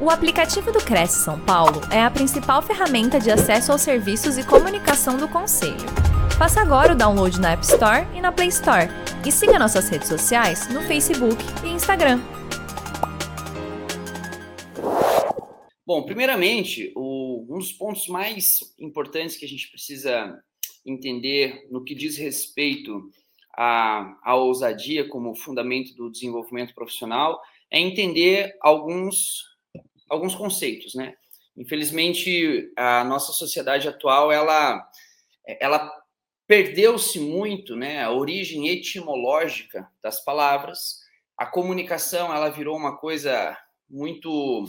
O aplicativo do Cresce São Paulo é a principal ferramenta de acesso aos serviços e comunicação do Conselho. Faça agora o download na App Store e na Play Store. E siga nossas redes sociais no Facebook e Instagram. Bom, primeiramente, o, um dos pontos mais importantes que a gente precisa entender no que diz respeito à, à ousadia como fundamento do desenvolvimento profissional é entender alguns alguns conceitos, né? Infelizmente, a nossa sociedade atual, ela, ela perdeu-se muito, né? A origem etimológica das palavras. A comunicação, ela virou uma coisa muito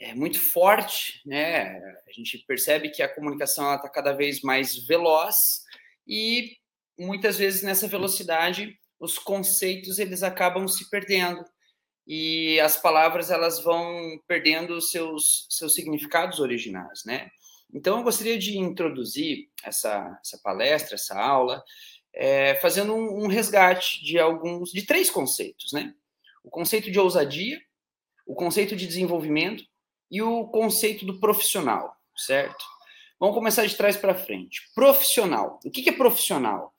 é, muito forte, né? A gente percebe que a comunicação está cada vez mais veloz e muitas vezes nessa velocidade os conceitos eles acabam se perdendo e as palavras elas vão perdendo seus seus significados originais, né? Então eu gostaria de introduzir essa, essa palestra, essa aula, é, fazendo um, um, resgate de alguns, de três conceitos, né? O conceito de ousadia, o conceito de desenvolvimento e o conceito do profissional, certo? Vamos começar de trás para frente. Profissional. O que, que é profissional?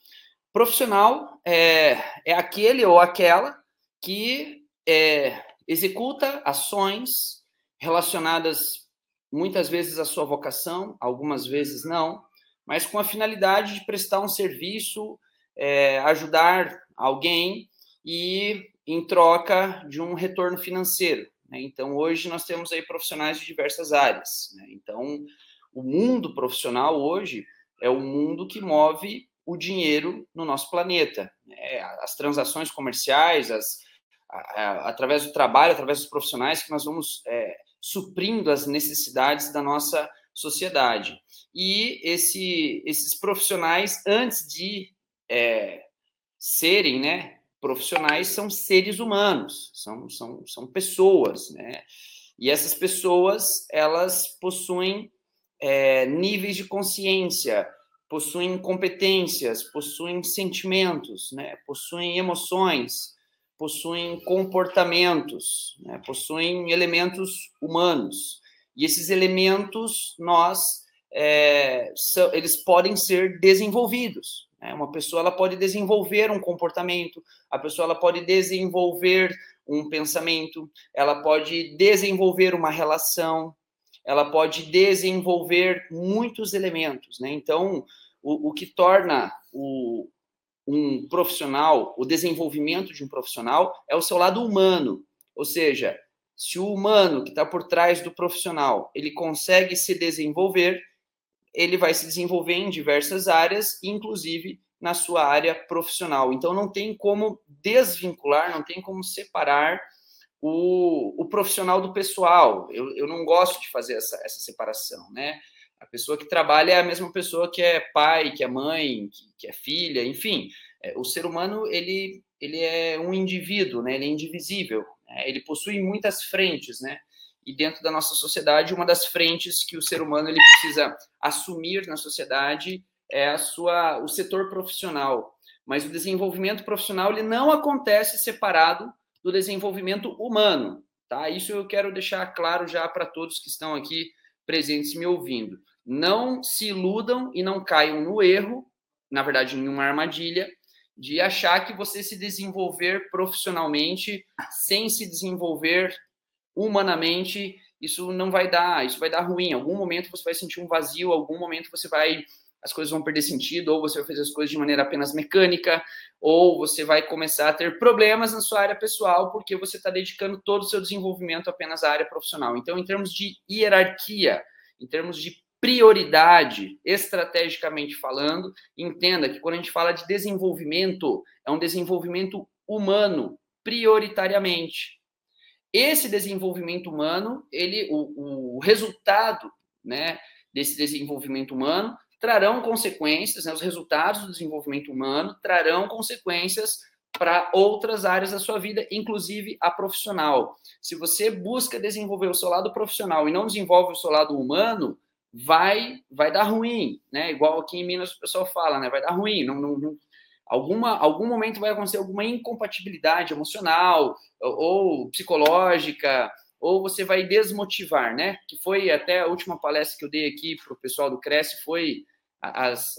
Profissional é, é aquele ou aquela que é, executa ações relacionadas muitas vezes à sua vocação, algumas vezes não, mas com a finalidade de prestar um serviço, é, ajudar alguém e em troca de um retorno financeiro. Né? Então, hoje nós temos aí profissionais de diversas áreas. Né? Então, o mundo profissional hoje é o mundo que move o dinheiro no nosso planeta. Né? As transações comerciais, as, através do trabalho, através dos profissionais, que nós vamos é, suprindo as necessidades da nossa sociedade. E esse, esses profissionais, antes de é, serem né, profissionais, são seres humanos, são, são, são pessoas, né? E essas pessoas, elas possuem é, níveis de consciência, possuem competências, possuem sentimentos, né? possuem emoções, possuem comportamentos, né? possuem elementos humanos. E esses elementos, nós, é, são, eles podem ser desenvolvidos. Né? Uma pessoa ela pode desenvolver um comportamento, a pessoa ela pode desenvolver um pensamento, ela pode desenvolver uma relação, ela pode desenvolver muitos elementos. Né? Então, o, o que torna o, um profissional, o desenvolvimento de um profissional é o seu lado humano. Ou seja, se o humano que está por trás do profissional ele consegue se desenvolver, ele vai se desenvolver em diversas áreas, inclusive na sua área profissional. Então não tem como desvincular, não tem como separar o, o profissional do pessoal. Eu, eu não gosto de fazer essa, essa separação, né? A pessoa que trabalha é a mesma pessoa que é pai, que é mãe, que, que é filha, enfim. É, o ser humano, ele, ele é um indivíduo, né? Ele é indivisível. Né? Ele possui muitas frentes, né? E dentro da nossa sociedade, uma das frentes que o ser humano ele precisa assumir na sociedade é a sua, o setor profissional. Mas o desenvolvimento profissional ele não acontece separado do desenvolvimento humano, tá? Isso eu quero deixar claro já para todos que estão aqui presentes me ouvindo. Não se iludam e não caiam no erro, na verdade, em uma armadilha, de achar que você se desenvolver profissionalmente sem se desenvolver humanamente, isso não vai dar, isso vai dar ruim. Em algum momento você vai sentir um vazio, em algum momento você vai as coisas vão perder sentido, ou você vai fazer as coisas de maneira apenas mecânica, ou você vai começar a ter problemas na sua área pessoal, porque você está dedicando todo o seu desenvolvimento apenas à área profissional. Então, em termos de hierarquia, em termos de prioridade, estrategicamente falando, entenda que quando a gente fala de desenvolvimento, é um desenvolvimento humano, prioritariamente. Esse desenvolvimento humano, ele, o, o resultado, né, desse desenvolvimento humano trarão consequências, né, os resultados do desenvolvimento humano trarão consequências para outras áreas da sua vida, inclusive a profissional. Se você busca desenvolver o seu lado profissional e não desenvolve o seu lado humano, vai vai dar ruim, né? Igual aqui em Minas o pessoal fala, né? Vai dar ruim, não, não, não alguma algum momento vai acontecer alguma incompatibilidade emocional ou, ou psicológica ou você vai desmotivar, né? Que foi até a última palestra que eu dei aqui para o pessoal do Cresce, foi as,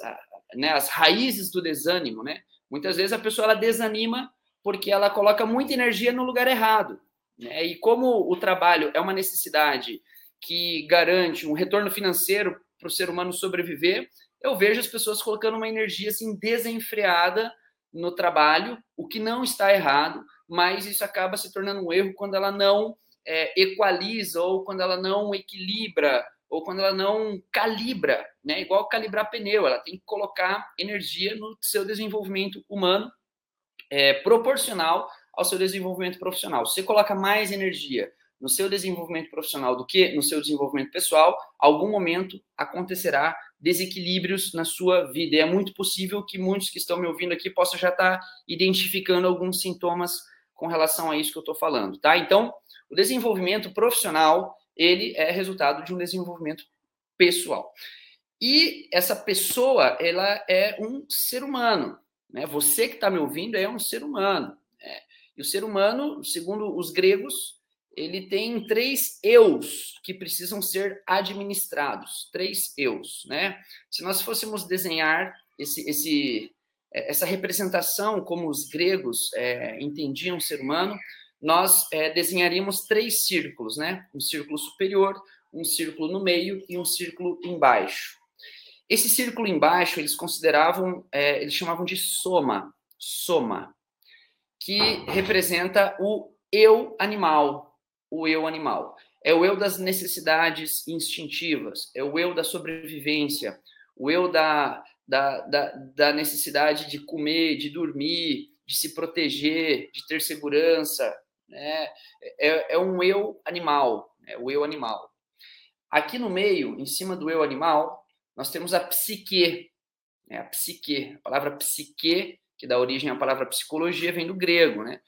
né, as raízes do desânimo, né? Muitas vezes a pessoa ela desanima porque ela coloca muita energia no lugar errado. Né? E como o trabalho é uma necessidade que garante um retorno financeiro para o ser humano sobreviver, eu vejo as pessoas colocando uma energia assim desenfreada no trabalho, o que não está errado, mas isso acaba se tornando um erro quando ela não é, equaliza ou quando ela não equilibra ou quando ela não calibra, né? Igual calibrar pneu, ela tem que colocar energia no seu desenvolvimento humano é, proporcional ao seu desenvolvimento profissional. Se você coloca mais energia no seu desenvolvimento profissional do que no seu desenvolvimento pessoal, algum momento acontecerá desequilíbrios na sua vida. E é muito possível que muitos que estão me ouvindo aqui possam já estar identificando alguns sintomas com relação a isso que eu estou falando, tá? Então, o desenvolvimento profissional ele é resultado de um desenvolvimento pessoal. E essa pessoa, ela é um ser humano, né? Você que está me ouvindo é um ser humano. Né? E o ser humano, segundo os gregos, ele tem três eus que precisam ser administrados, três eus, né? Se nós fôssemos desenhar esse, esse, essa representação como os gregos é, entendiam o ser humano, nós é, desenharíamos três círculos, né? Um círculo superior, um círculo no meio e um círculo embaixo. Esse círculo embaixo eles consideravam, é, eles chamavam de soma, soma, que representa o eu animal, o eu animal. É o eu das necessidades instintivas, é o eu da sobrevivência, o eu da, da, da, da necessidade de comer, de dormir, de se proteger, de ter segurança, né? É, é um eu animal, é o eu animal. Aqui no meio, em cima do eu animal, nós temos a psique, né? a psique, a palavra psique, que dá origem à palavra psicologia, vem do grego, né?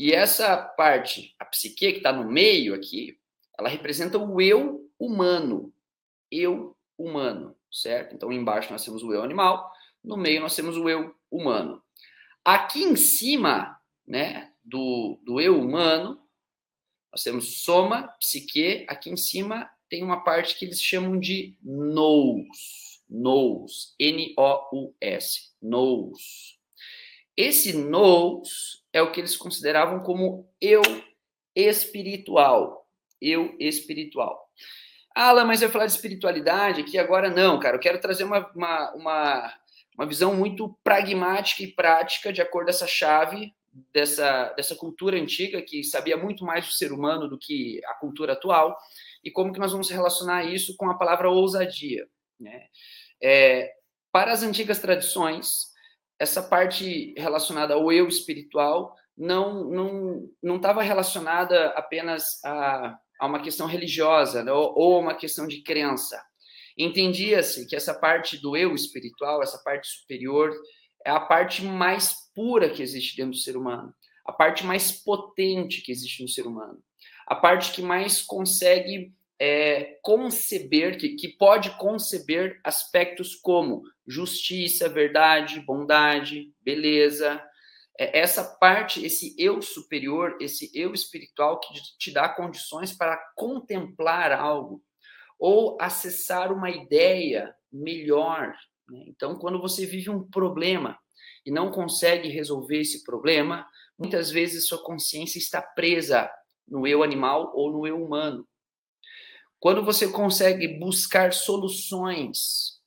E essa parte, a psique que está no meio aqui, ela representa o eu humano, eu humano, certo? Então embaixo nós temos o eu animal, no meio nós temos o eu humano. Aqui em cima, né, do, do eu humano, nós temos soma, psique, aqui em cima tem uma parte que eles chamam de nous, nous, N-O-U-S, nous. Esse nous é o que eles consideravam como eu espiritual, eu espiritual. Ah, Alan, mas eu falar de espiritualidade aqui agora não, cara. Eu quero trazer uma, uma, uma, uma visão muito pragmática e prática de acordo com essa chave dessa, dessa cultura antiga que sabia muito mais do ser humano do que a cultura atual e como que nós vamos relacionar isso com a palavra ousadia. Né? É, para as antigas tradições, essa parte relacionada ao eu espiritual não não não estava relacionada apenas a, a uma questão religiosa né? ou, ou uma questão de crença. Entendia-se que essa parte do eu espiritual, essa parte superior, é a parte mais pura que existe dentro do ser humano, a parte mais potente que existe no ser humano, a parte que mais consegue é, conceber, que, que pode conceber aspectos como justiça, verdade, bondade, beleza. É essa parte, esse eu superior, esse eu espiritual que te dá condições para contemplar algo ou acessar uma ideia melhor. Né? Então, quando você vive um problema, e não consegue resolver esse problema, muitas vezes sua consciência está presa no eu animal ou no eu humano. Quando você consegue buscar soluções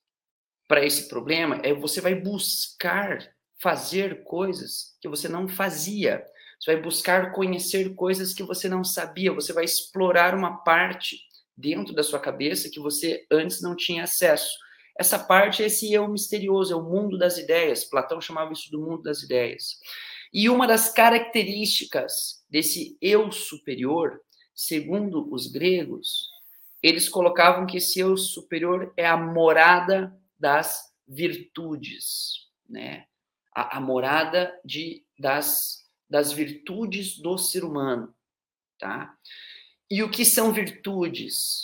para esse problema, é você vai buscar fazer coisas que você não fazia. Você vai buscar conhecer coisas que você não sabia, você vai explorar uma parte dentro da sua cabeça que você antes não tinha acesso. Essa parte é esse eu misterioso, é o mundo das ideias. Platão chamava isso do mundo das ideias. E uma das características desse eu superior, segundo os gregos, eles colocavam que esse eu superior é a morada das virtudes, né? A, a morada de, das, das virtudes do ser humano, tá? E o que são virtudes?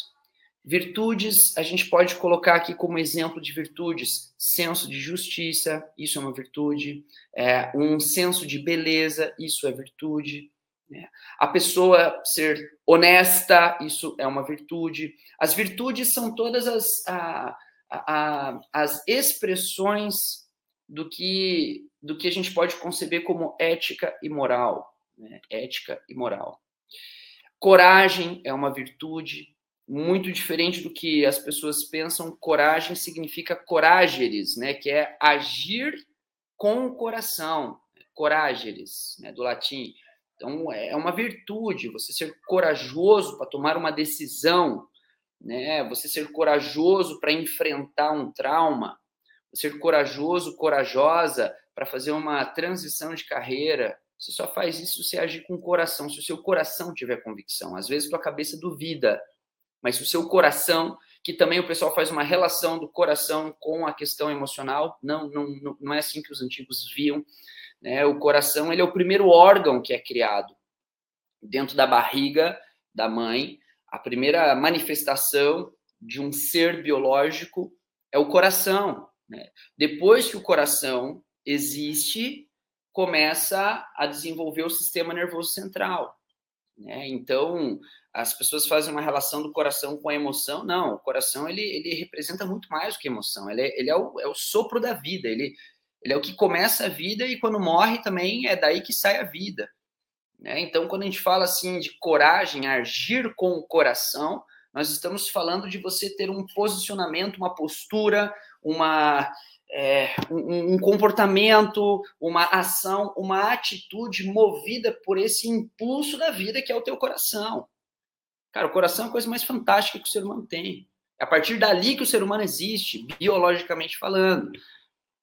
Virtudes, a gente pode colocar aqui como exemplo de virtudes, senso de justiça, isso é uma virtude, é, um senso de beleza, isso é virtude, Né? A pessoa ser honesta, isso é uma virtude. As virtudes são todas as, a, a, as expressões do que, do que a gente pode conceber como ética e moral. Né? Ética e moral. Coragem é uma virtude muito diferente do que as pessoas pensam. Coragem significa corageres, né? que é agir com o coração. Corageres, né? do latim. Então, é uma virtude você ser corajoso para tomar uma decisão, né? Você ser corajoso para enfrentar um trauma, ser corajoso, corajosa para fazer uma transição de carreira. Você só faz isso se agir com o coração, se o seu coração tiver convicção. Às vezes, tua cabeça duvida, mas se o seu coração, que também o pessoal faz uma relação do coração com a questão emocional, não, não, não é assim que os antigos viam. Né? O coração ele é o primeiro órgão que é criado dentro da barriga da mãe. A primeira manifestação de um ser biológico é o coração. Né? Depois que o coração existe, começa a desenvolver o sistema nervoso central. Né? Então, as pessoas fazem uma relação do coração com a emoção. Não, o coração ele, ele representa muito mais do que emoção. Ele, é, ele é, o, é o sopro da vida. Ele, ele é o que começa a vida e quando morre também é daí que sai a vida. Né? Então, quando a gente fala assim de coragem, agir com o coração, nós estamos falando de você ter um posicionamento, uma postura, uma, é, um, um, comportamento, uma ação, uma atitude movida por esse impulso da vida que é o teu coração. Cara, o coração é a coisa mais fantástica que o ser humano tem. É a partir dali que o ser humano existe, biologicamente falando.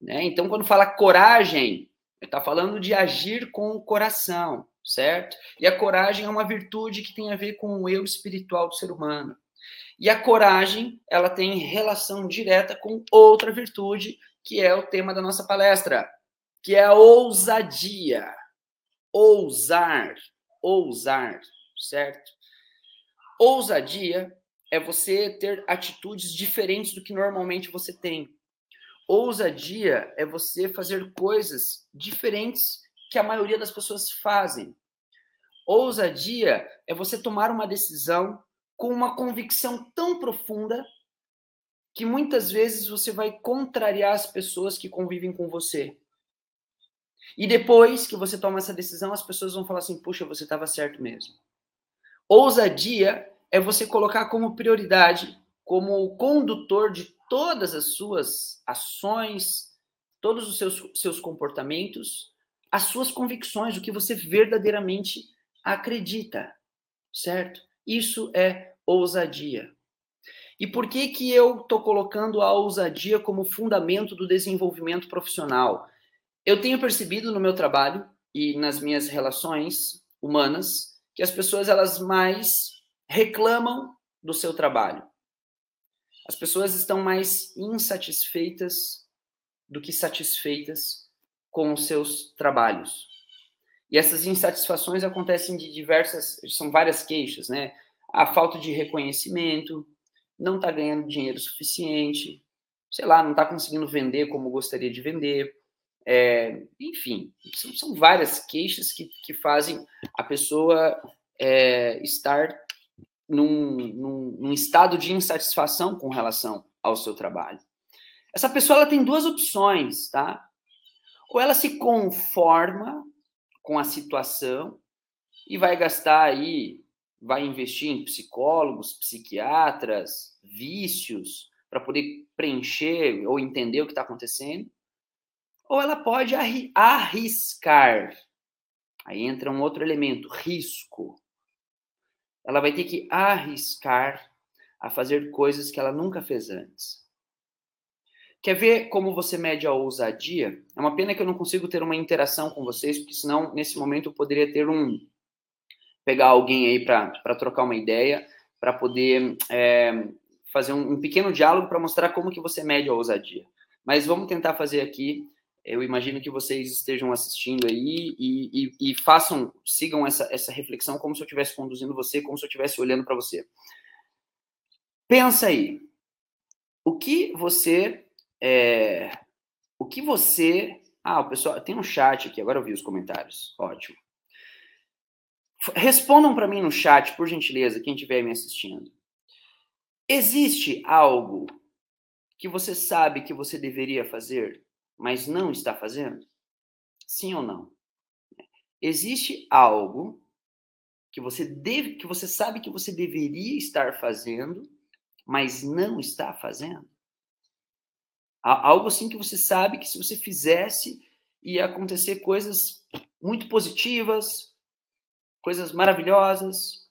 Né? Então, quando fala coragem, está falando de agir com o coração, certo? E a coragem é uma virtude que tem a ver com o eu espiritual do ser humano. E a coragem, ela tem relação direta com outra virtude, que é o tema da nossa palestra, que é a ousadia. Ousar, ousar, certo? Ousadia é você ter atitudes diferentes do que normalmente você tem. Ousadia é você fazer coisas diferentes que a maioria das pessoas fazem. Ousadia é você tomar uma decisão com uma convicção tão profunda que muitas vezes você vai contrariar as pessoas que convivem com você. E depois que você toma essa decisão, as pessoas vão falar assim: puxa, você estava certo mesmo. Ousadia é você colocar como prioridade, como condutor de todas as suas ações, todos os seus, seus comportamentos, as suas convicções, o que você verdadeiramente acredita, certo? Isso é ousadia. E por que que eu estou colocando a ousadia como fundamento do desenvolvimento profissional? Eu tenho percebido no meu trabalho e nas minhas relações humanas que as pessoas elas mais reclamam do seu trabalho. As pessoas estão mais insatisfeitas do que satisfeitas com os seus trabalhos. E essas insatisfações acontecem de diversas, são várias queixas, né? A falta de reconhecimento, não está ganhando dinheiro suficiente, sei lá, não está conseguindo vender como gostaria de vender. É, enfim, são, são, várias queixas que, que fazem a pessoa é, estar num, num, num estado de insatisfação com relação ao seu trabalho. Essa pessoa ela tem duas opções, tá? Ou ela se conforma com a situação e vai gastar aí, vai investir em psicólogos, psiquiatras, vícios, para poder preencher ou entender o que está acontecendo. Ou ela pode arriscar. Aí entra um outro elemento, risco ela vai ter que arriscar a fazer coisas que ela nunca fez antes. Quer ver como você mede a ousadia? É uma pena que eu não consigo ter uma interação com vocês, porque senão, nesse momento, eu poderia ter um. pegar alguém aí para trocar uma ideia, para poder é, fazer um, um pequeno diálogo para mostrar como que você mede a ousadia. Mas vamos tentar fazer aqui eu imagino que vocês estejam assistindo aí e, e, e, façam, sigam essa, essa reflexão como se eu estivesse conduzindo você, como se eu estivesse olhando para você. Pensa aí, o que você, é, o que você, ah, o pessoal, tem um chat aqui, agora eu vi os comentários, ótimo. Respondam para mim no chat, por gentileza, quem estiver me assistindo. Existe algo que você sabe que você deveria fazer, mas não está fazendo? Sim ou não? Existe algo que você deve, que você sabe que você deveria estar fazendo, mas não está fazendo? Algo assim que você sabe que se você fizesse ia acontecer coisas muito positivas, coisas maravilhosas,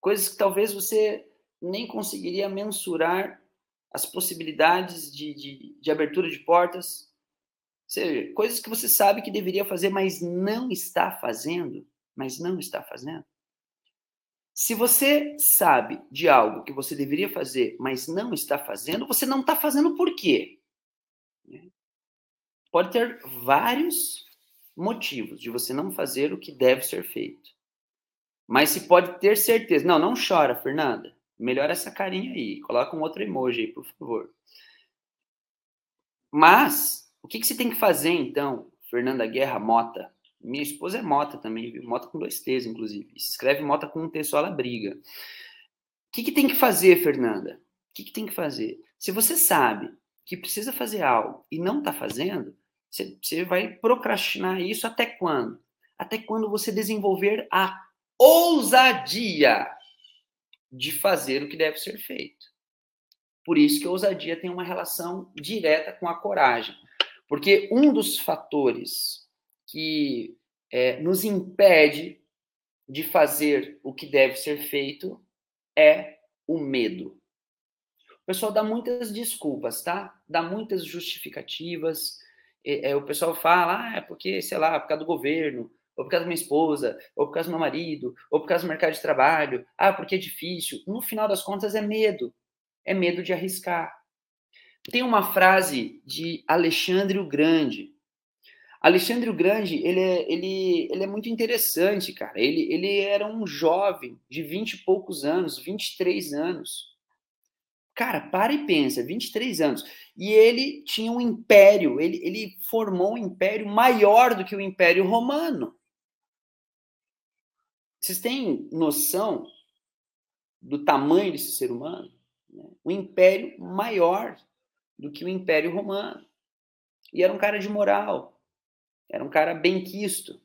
coisas que talvez você nem conseguiria mensurar as possibilidades de, de, de abertura de portas, seja, coisas que você sabe que deveria fazer, mas não está fazendo, mas não está fazendo. Se você sabe de algo que você deveria fazer, mas não está fazendo, você não está fazendo por quê? Pode ter vários motivos de você não fazer o que deve ser feito. Mas se pode ter certeza. Não, não chora, Fernanda. Melhora essa carinha aí. Coloca um outro emoji aí, por favor. Mas, o que, que você tem que fazer, então, Fernanda Guerra Mota? Minha esposa é Mota também, viu? Mota com dois T's, inclusive. Se escreve Mota com um T só, ela briga. O que, que tem que fazer, Fernanda? O que, que tem que fazer? Se você sabe que precisa fazer algo e não está fazendo, você, você vai procrastinar isso até quando? Até quando você desenvolver a ousadia de fazer o que deve ser feito. Por isso que a ousadia tem uma relação direta com a coragem. Porque um dos fatores que é, nos impede de fazer o que deve ser feito é o medo. O pessoal dá muitas desculpas, tá? Dá muitas justificativas. É, o pessoal fala, ah, é porque, sei lá, por causa do governo, ou por causa da minha esposa, ou por causa do meu marido, ou por causa do mercado de trabalho. Ah, porque é difícil. No final das contas, é medo. É medo de arriscar. Tem uma frase de Alexandre o Grande, Alexandre o Grande, ele é, ele, ele é muito interessante, cara. Ele, ele era um jovem de 20 e poucos anos, 23 anos. Cara, para e pensa, 23 anos. E ele tinha um império, ele, ele formou um império maior do que o Império Romano. Vocês têm noção do tamanho desse ser humano? Né? Um império maior do que o Império Romano. E era um cara de moral, era um cara bem quisto.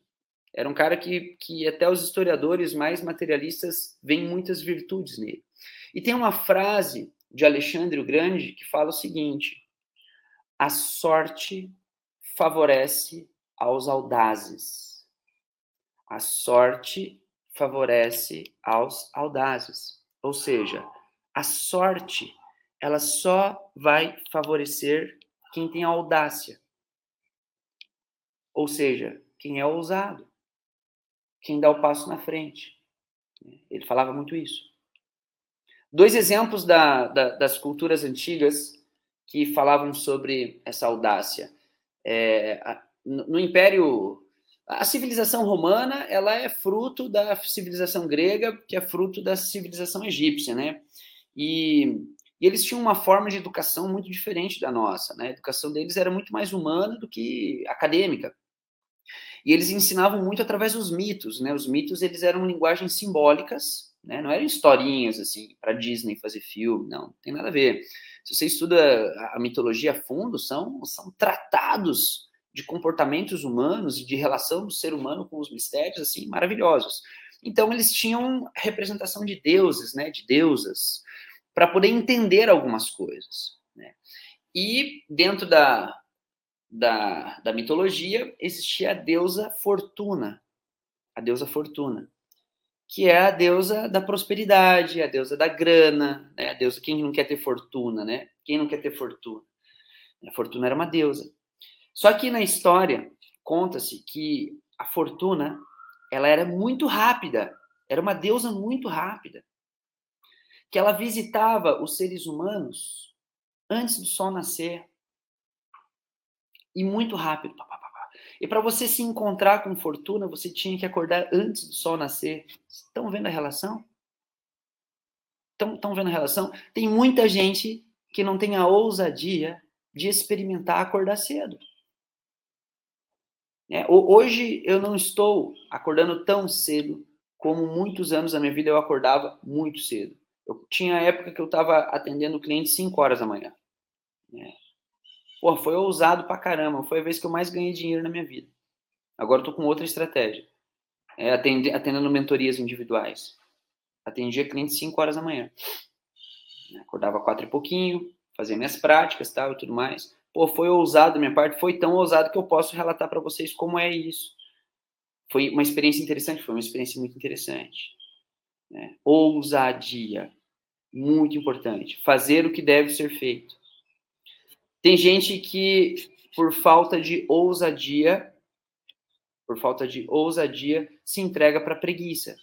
Era um cara que, que até os historiadores mais materialistas veem muitas virtudes nele. E tem uma frase de Alexandre o Grande que fala o seguinte: a sorte favorece aos audazes. A sorte favorece aos audazes. Ou seja, a sorte ela só vai favorecer quem tem audácia. Ou seja, quem é ousado, quem dá o passo na frente. Ele falava muito isso. Dois exemplos da, da, das culturas antigas que falavam sobre essa audácia. É, no Império, a civilização romana, ela é fruto da civilização grega, que é fruto da civilização egípcia, né? E e eles tinham uma forma de educação muito diferente da nossa. Né? A educação deles era muito mais humana do que acadêmica. E eles ensinavam muito através dos mitos, né? Os mitos eles eram linguagens simbólicas, né? Não eram historinhas assim para Disney fazer filme, não, não tem nada a ver. Se você estuda a mitologia a fundo, são são tratados de comportamentos humanos e de relação do ser humano com os mistérios assim maravilhosos. Então eles tinham representação de deuses, né? De deusas para poder entender algumas coisas, né? E dentro da da, da mitologia, existia a deusa Fortuna, a deusa Fortuna, que é a deusa da prosperidade, a deusa da grana, né? a deusa quem não quer ter fortuna, né? Quem não quer ter fortuna? A Fortuna era uma deusa. Só que na história conta-se que a Fortuna ela era muito rápida, era uma deusa muito rápida, que ela visitava os seres humanos antes do sol nascer e muito rápido. E para você se encontrar com fortuna, você tinha que acordar antes do sol nascer. Estão vendo a relação? Estão vendo a relação? Tem muita gente que não tem a ousadia de experimentar acordar cedo. É, hoje eu não estou acordando tão cedo como muitos anos da minha vida eu acordava muito cedo. Eu tinha época que eu estava atendendo cliente 5 horas da manhã. Né? Pô, foi ousado pra caramba. Foi a vez que eu mais ganhei dinheiro na minha vida. Agora eu tô com outra estratégia. É, atendendo, mentorias individuais. Atendia clientes 5 horas da manhã. Acordava quatro e pouquinho, fazia minhas práticas tal, e tudo mais. Pô, foi ousado da minha parte, foi tão ousado que eu posso relatar para vocês como é isso. Foi uma experiência interessante, foi uma experiência muito interessante. Né? Ousadia, muito importante. Fazer o que deve ser feito. Tem gente que, por falta de ousadia, por falta de ousadia, se entrega para preguiça.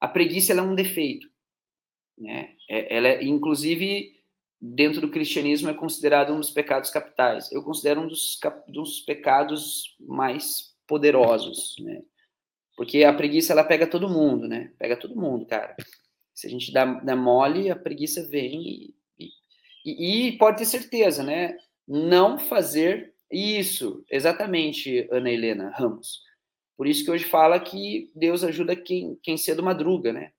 A preguiça é um defeito. Né? É, ela é, inclusive, dentro do cristianismo, é considerado um dos pecados capitais. Eu considero um dos, dos pecados mais poderosos, né? Porque a preguiça, ela pega todo mundo, né? Pega todo mundo, cara. Se a gente dá, dá mole, a preguiça vem e, e, e pode ter certeza, né? Não fazer isso, exatamente, Ana Helena Ramos. Por isso que hoje fala que Deus ajuda quem, quem cedo madruga, né?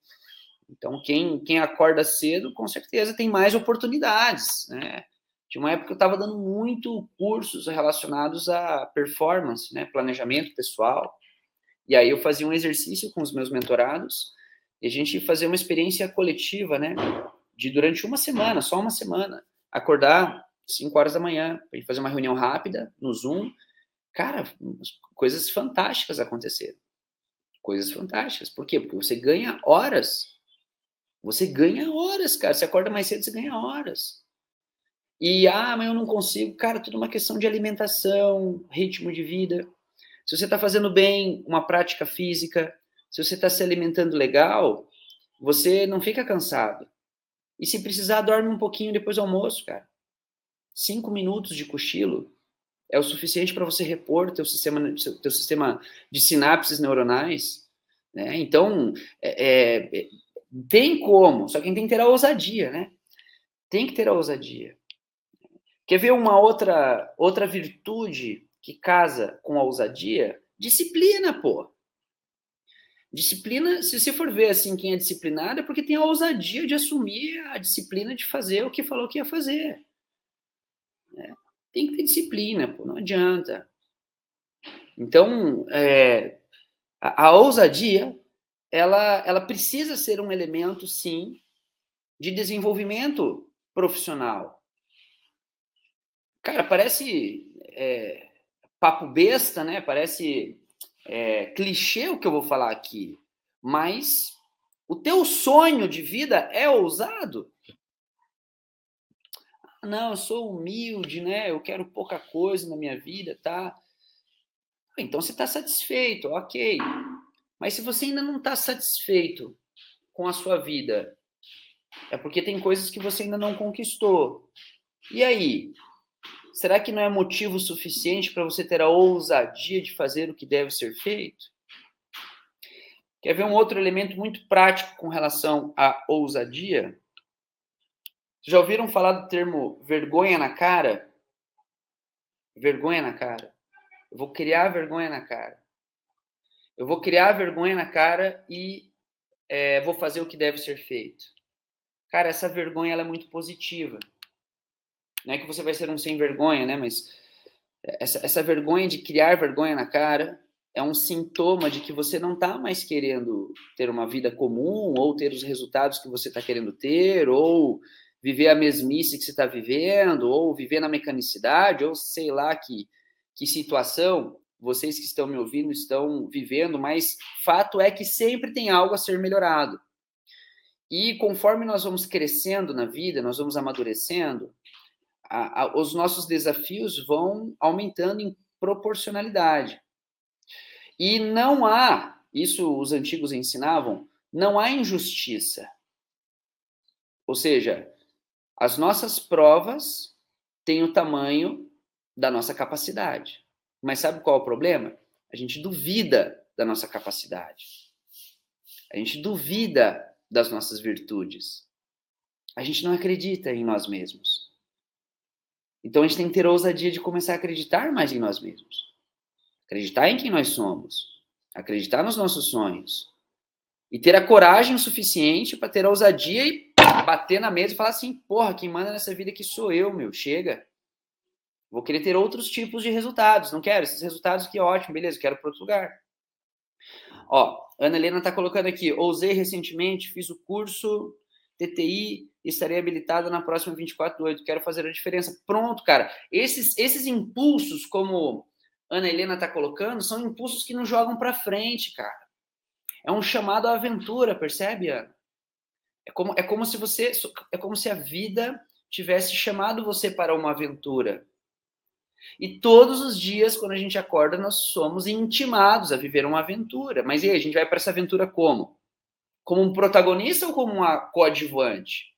Então, quem, quem acorda cedo, com certeza, tem mais oportunidades, né? Tinha uma época que eu estava dando muito cursos relacionados a performance, né? Planejamento pessoal. E aí eu fazia um exercício com os meus mentorados e a gente fazia uma experiência coletiva, né? De durante uma semana, só uma semana, acordar 5 horas da manhã, para fazer uma reunião rápida no Zoom. Cara, coisas fantásticas aconteceram. Coisas fantásticas. Por quê? Porque você ganha horas você ganha horas, cara. Você acorda mais cedo, você ganha horas. E, ah, mas eu não consigo. Cara, tudo uma questão de alimentação, ritmo de vida. Se você está fazendo bem uma prática física, se você está se alimentando legal, você não fica cansado. E se precisar, dorme um pouquinho depois do almoço, cara. Cinco minutos de cochilo é o suficiente para você repor teu sistema, teu sistema de sinapses neuronais. Né? Então, é, é, tem como, só que a gente tem que ter a ousadia, né? Tem que ter a ousadia. Quer ver uma outra outra virtude que casa com a ousadia? Disciplina, pô. Disciplina, se você for ver assim quem é disciplinado, é porque tem a ousadia de assumir a disciplina de fazer o que falou que ia fazer. É, tem que ter disciplina, pô, não adianta. Então, é, a, a ousadia ela, ela precisa ser um elemento, sim, de desenvolvimento profissional. Cara, parece é, papo besta, né? Parece é, clichê o que eu vou falar aqui, mas o teu sonho de vida é ousado? Ah, não, eu sou humilde, né? Eu quero pouca coisa na minha vida, tá? Então você está satisfeito, ok. Mas se você ainda não está satisfeito com a sua vida, é porque tem coisas que você ainda não conquistou. E aí? Será que não é motivo suficiente para você ter a ousadia de fazer o que deve ser feito? Quer ver um outro elemento muito prático com relação à ousadia? Já ouviram falar do termo vergonha na cara? Vergonha na cara. Eu vou criar vergonha na cara. Eu vou criar vergonha na cara e é, vou fazer o que deve ser feito. Cara, essa vergonha é muito positiva. Não é que você vai ser um sem vergonha, né? Mas essa, essa vergonha de criar vergonha na cara é um sintoma de que você não está mais querendo ter uma vida comum ou ter os resultados que você está querendo ter ou viver a mesmice que você está vivendo ou viver na mecanicidade ou sei lá que, que situação vocês que estão me ouvindo estão vivendo, mas fato é que sempre tem algo a ser melhorado. E conforme nós vamos crescendo na vida, nós vamos amadurecendo, a, a, os nossos desafios vão aumentando em proporcionalidade. E não há, isso os antigos ensinavam, não há injustiça. Ou seja, as nossas provas têm o tamanho da nossa capacidade. Mas sabe qual é o problema? A gente duvida da nossa capacidade. A gente duvida das nossas virtudes. A gente não acredita em nós mesmos. Então a gente tem que ter a ousadia de começar a acreditar mais em nós mesmos. Acreditar em quem nós somos. acreditar nos nossos sonhos e ter a coragem suficiente para ter a ousadia e bater na mesa e falar assim: porra, quem manda nessa vida aqui sou eu, meu, chega. Vou querer ter outros tipos de resultados. Não quero esses resultados que ótimo, beleza, quero para outro lugar. Ó, Ana Helena está colocando aqui: ousei recentemente, fiz o curso TTI, estarei habilitada na próxima 24 do 8. Quero fazer a diferença. Pronto, cara. Esses, esses impulsos, como Ana Helena está colocando, são impulsos que nos jogam para frente, cara. É um chamado à aventura, percebe, Ana? É como, é como se você. É como se a vida tivesse chamado você para uma aventura. E todos os dias, quando a gente acorda, nós somos intimados a viver uma aventura. Mas e aí, a gente vai para essa aventura como? Como um protagonista ou como uma coadjuvante?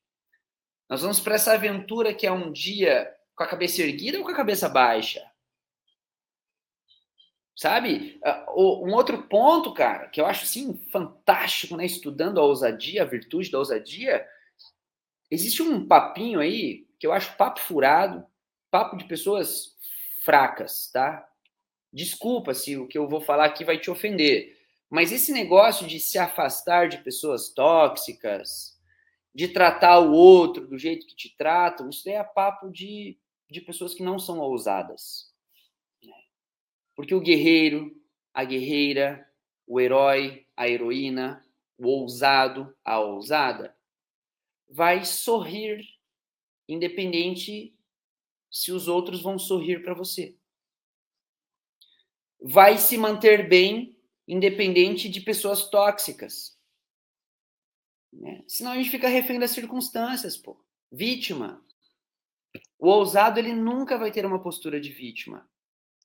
Nós vamos para essa aventura que é um dia com a cabeça erguida ou com a cabeça baixa? Sabe? Ah, um outro ponto, cara, que eu acho assim fantástico, né? Estudando a ousadia, a virtude da ousadia, existe um papinho aí que eu acho papo furado, papo de pessoas fracas, tá? Desculpa se o que eu vou falar aqui vai te ofender, mas esse negócio de se afastar de pessoas tóxicas, de tratar o outro do jeito que te tratam, isso daí é papo de, de pessoas que não são ousadas. Né? Porque o guerreiro, a guerreira, o herói, a heroína, o ousado, a ousada, vai sorrir independente se os outros vão sorrir para você. Vai se manter bem, independente de pessoas tóxicas. Né? Senão a gente fica refém das circunstâncias, pô. Vítima. O ousado, ele nunca vai ter uma postura de vítima.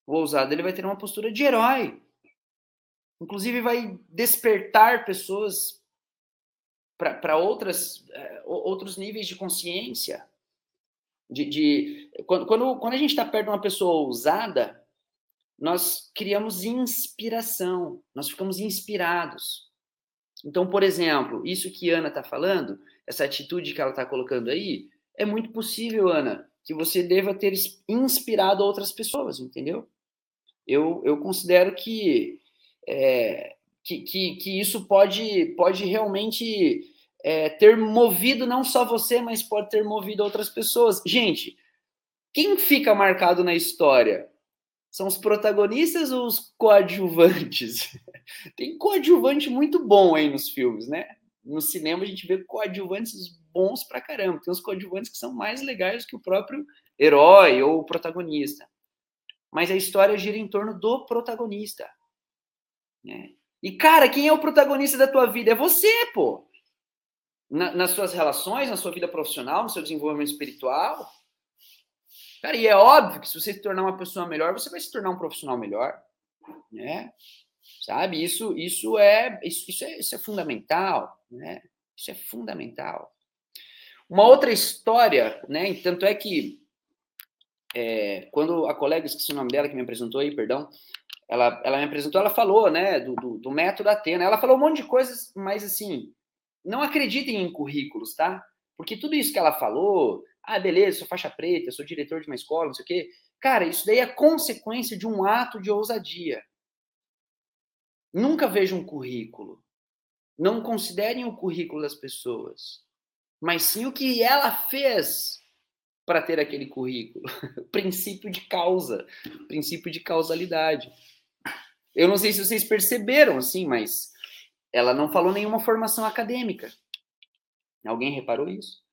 O ousado, ele vai ter uma postura de herói. Inclusive, vai despertar pessoas para outras uh, outros níveis de consciência. De, de quando, quando, quando a gente está perto de uma pessoa ousada, nós criamos inspiração, nós ficamos inspirados. Então, por exemplo, isso que Ana está falando, essa atitude que ela está colocando aí, é muito possível, Ana, que você deva ter inspirado outras pessoas, entendeu? Eu, eu considero que, é, que, que, que, isso pode, pode realmente é, ter movido não só você, mas pode ter movido outras pessoas. Gente, quem fica marcado na história? São os protagonistas ou os coadjuvantes? Tem coadjuvante muito bom aí nos filmes, né? No cinema a gente vê coadjuvantes bons pra caramba. Tem os coadjuvantes que são mais legais que o próprio herói ou o protagonista. Mas a história gira em torno do protagonista. Né? E, cara, quem é o protagonista da tua vida? É você, pô na, nas suas relações, na sua vida profissional, no seu desenvolvimento espiritual. Cara, e é óbvio que se você se tornar uma pessoa melhor, você vai se tornar um profissional melhor, né? Sabe? Isso, isso é, isso, isso é, isso é fundamental, né? Isso é fundamental. Uma outra história, né? Tanto é que é, quando a colega, esqueci o nome dela, que me apresentou aí, perdão, ela, ela me apresentou, ela falou, né, do, do, do método Atena. Ela falou um monte de coisas, mas assim, não acreditem em currículos, tá? Porque tudo isso que ela falou, ah, beleza, sou faixa preta, sou diretor de uma escola, não sei o quê. Cara, isso daí é consequência de um ato de ousadia. Nunca vejam um currículo. Não considerem o currículo das pessoas, mas sim o que ela fez para ter aquele currículo. princípio de causa, princípio de causalidade. Eu não sei se vocês perceberam, assim, mas ela não falou nenhuma formação acadêmica. Alguém reparou isso?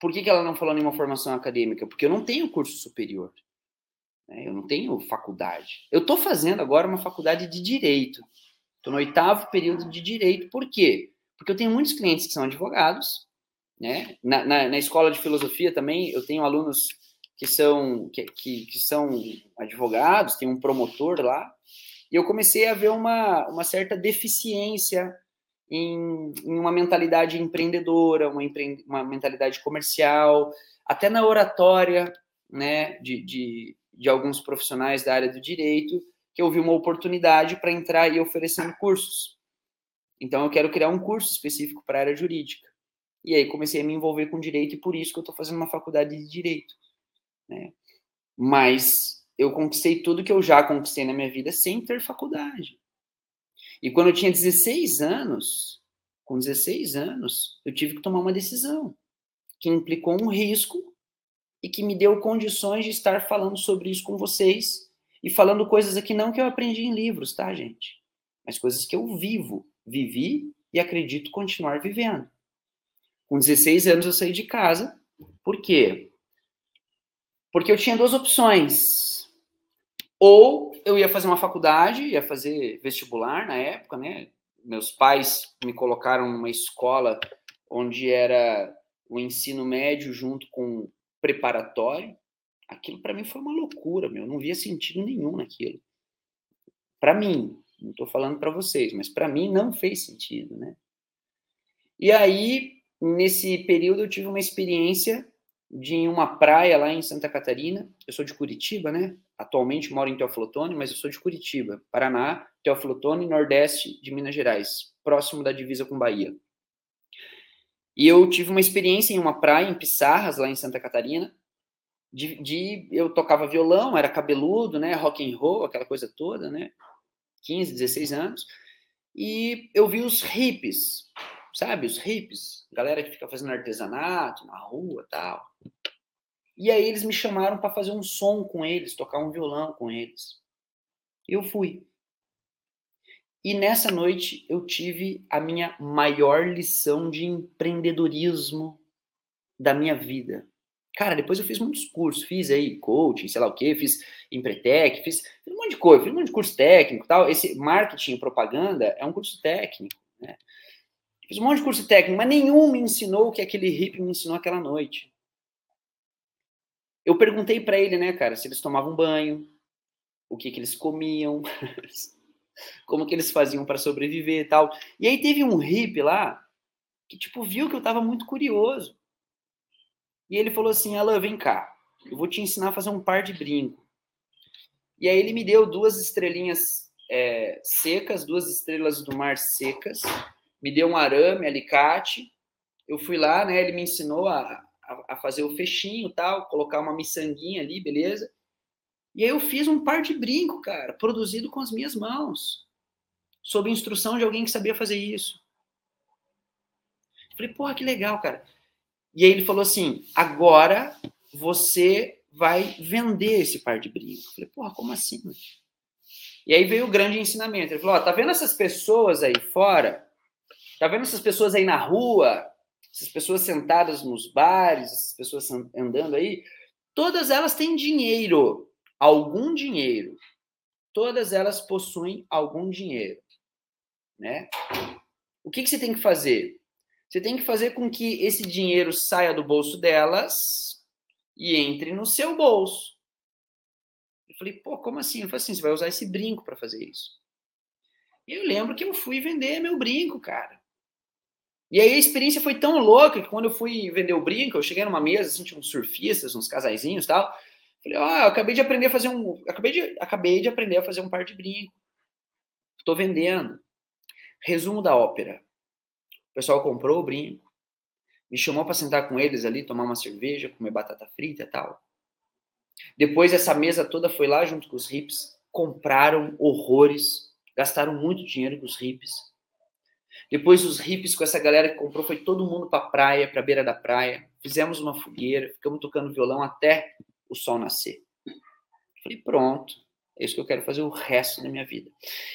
Por que, que ela não falou nenhuma formação acadêmica? Porque eu não tenho curso superior. Né? Eu não tenho faculdade. Eu estou fazendo agora uma faculdade de direito. Estou no oitavo período de direito. Por quê? Porque eu tenho muitos clientes que são advogados. Né? Na, na, na escola de filosofia também eu tenho alunos que são, que, que, que são advogados, tem um promotor lá. E eu comecei a ver uma, uma certa deficiência em, em uma mentalidade empreendedora, uma, empre, uma mentalidade comercial, até na oratória né, de, de, de alguns profissionais da área do direito, que eu vi uma oportunidade para entrar e oferecendo cursos. Então, eu quero criar um curso específico para a área jurídica. E aí comecei a me envolver com direito e por isso que eu estou fazendo uma faculdade de direito. Né? Mas eu conquistei tudo que eu já conquistei na minha vida sem ter faculdade. E quando eu tinha 16 anos, com 16 anos, eu tive que tomar uma decisão que implicou um risco e que me deu condições de estar falando sobre isso com vocês e falando coisas aqui não que eu aprendi em livros, tá, gente? Mas coisas que eu vivo, vivi e acredito continuar vivendo. Com 16 anos eu saí de casa. Por quê? Porque eu tinha duas opções. Ou eu ia fazer uma faculdade, ia fazer vestibular na época, né? Meus pais me colocaram numa escola onde era o ensino médio junto com preparatório. Aquilo para mim foi uma loucura, meu. Eu não via sentido nenhum naquilo. Para mim, não estou falando para vocês, mas para mim não fez sentido, né? E aí, nesse período, eu tive uma experiência de uma praia lá em Santa Catarina. Eu sou de Curitiba, né? Atualmente moro em Teoflotone, mas eu sou de Curitiba, Paraná, Teoflotone, Nordeste de Minas Gerais, próximo da divisa com Bahia. E eu tive uma experiência em uma praia em Pissarras, lá em Santa Catarina, de, de, eu tocava violão, era cabeludo, né, rock and roll, aquela coisa toda, né, 15, 16 anos, e eu vi os hippies, sabe, os hippies, galera que fica fazendo artesanato na rua, tal. E aí eles me chamaram para fazer um som com eles, tocar um violão com eles. Eu fui. E nessa noite eu tive a minha maior lição de empreendedorismo da minha vida. Cara, depois eu fiz muitos cursos, fiz aí coaching, sei lá o quê, fiz Empretec, fiz, fiz um monte de coisa, fiz um monte de curso técnico tal. Esse marketing e propaganda é um curso técnico? Fiz um monte de curso técnico, mas nenhum me ensinou o que aquele hippie me ensinou aquela noite. Eu perguntei para ele, né, cara, se eles tomavam banho, o que que eles comiam, como que eles faziam para sobreviver e tal. E aí teve um hippie lá que, tipo, viu que eu estava muito curioso. E ele falou assim, Alan, vem cá, eu vou te ensinar a fazer um par de brinco. E aí ele me deu duas estrelinhas é, secas, duas estrelas do mar secas, me deu um arame, alicate. Eu fui lá, né? Ele me ensinou a, a, a fazer o fechinho tal, colocar uma miçanguinha ali, beleza? E aí eu fiz um par de brinco, cara, produzido com as minhas mãos, sob instrução de alguém que sabia fazer isso. falei, porra, que legal, cara. E aí ele falou assim: agora você vai vender esse par de brinco. falei, porra, como assim? E aí veio o grande ensinamento. Ele falou: ó, tá vendo essas pessoas aí fora? Tá vendo essas pessoas aí na rua? Essas pessoas sentadas nos bares, essas pessoas andando aí? Todas elas têm dinheiro algum dinheiro. Todas elas possuem algum dinheiro, né? O que, que você tem que fazer? Você tem que fazer com que esse dinheiro saia do bolso delas e entre no seu bolso. Eu falei, pô, como assim? Eu falei assim, você vai usar esse brinco para fazer isso. E eu lembro que eu fui vender meu brinco, cara. E aí a experiência foi tão louca que quando eu fui vender o brinco, eu cheguei numa mesa, assim, tinha uns surfistas, uns casaizinhos e tal. Falei, ó, oh, acabei de aprender a fazer um. Acabei de, acabei de aprender a fazer um par de brinco. Estou vendendo. Resumo da ópera. O pessoal comprou o brinco, me chamou para sentar com eles ali, tomar uma cerveja, comer batata frita e tal. Depois essa mesa toda foi lá junto com os hips, compraram horrores, gastaram muito dinheiro com os hips. Depois os hips com essa galera que comprou, foi todo mundo para praia, para beira da praia. Fizemos uma fogueira, ficamos tocando violão até o sol nascer. Falei, pronto, é isso que eu quero fazer o resto da minha vida.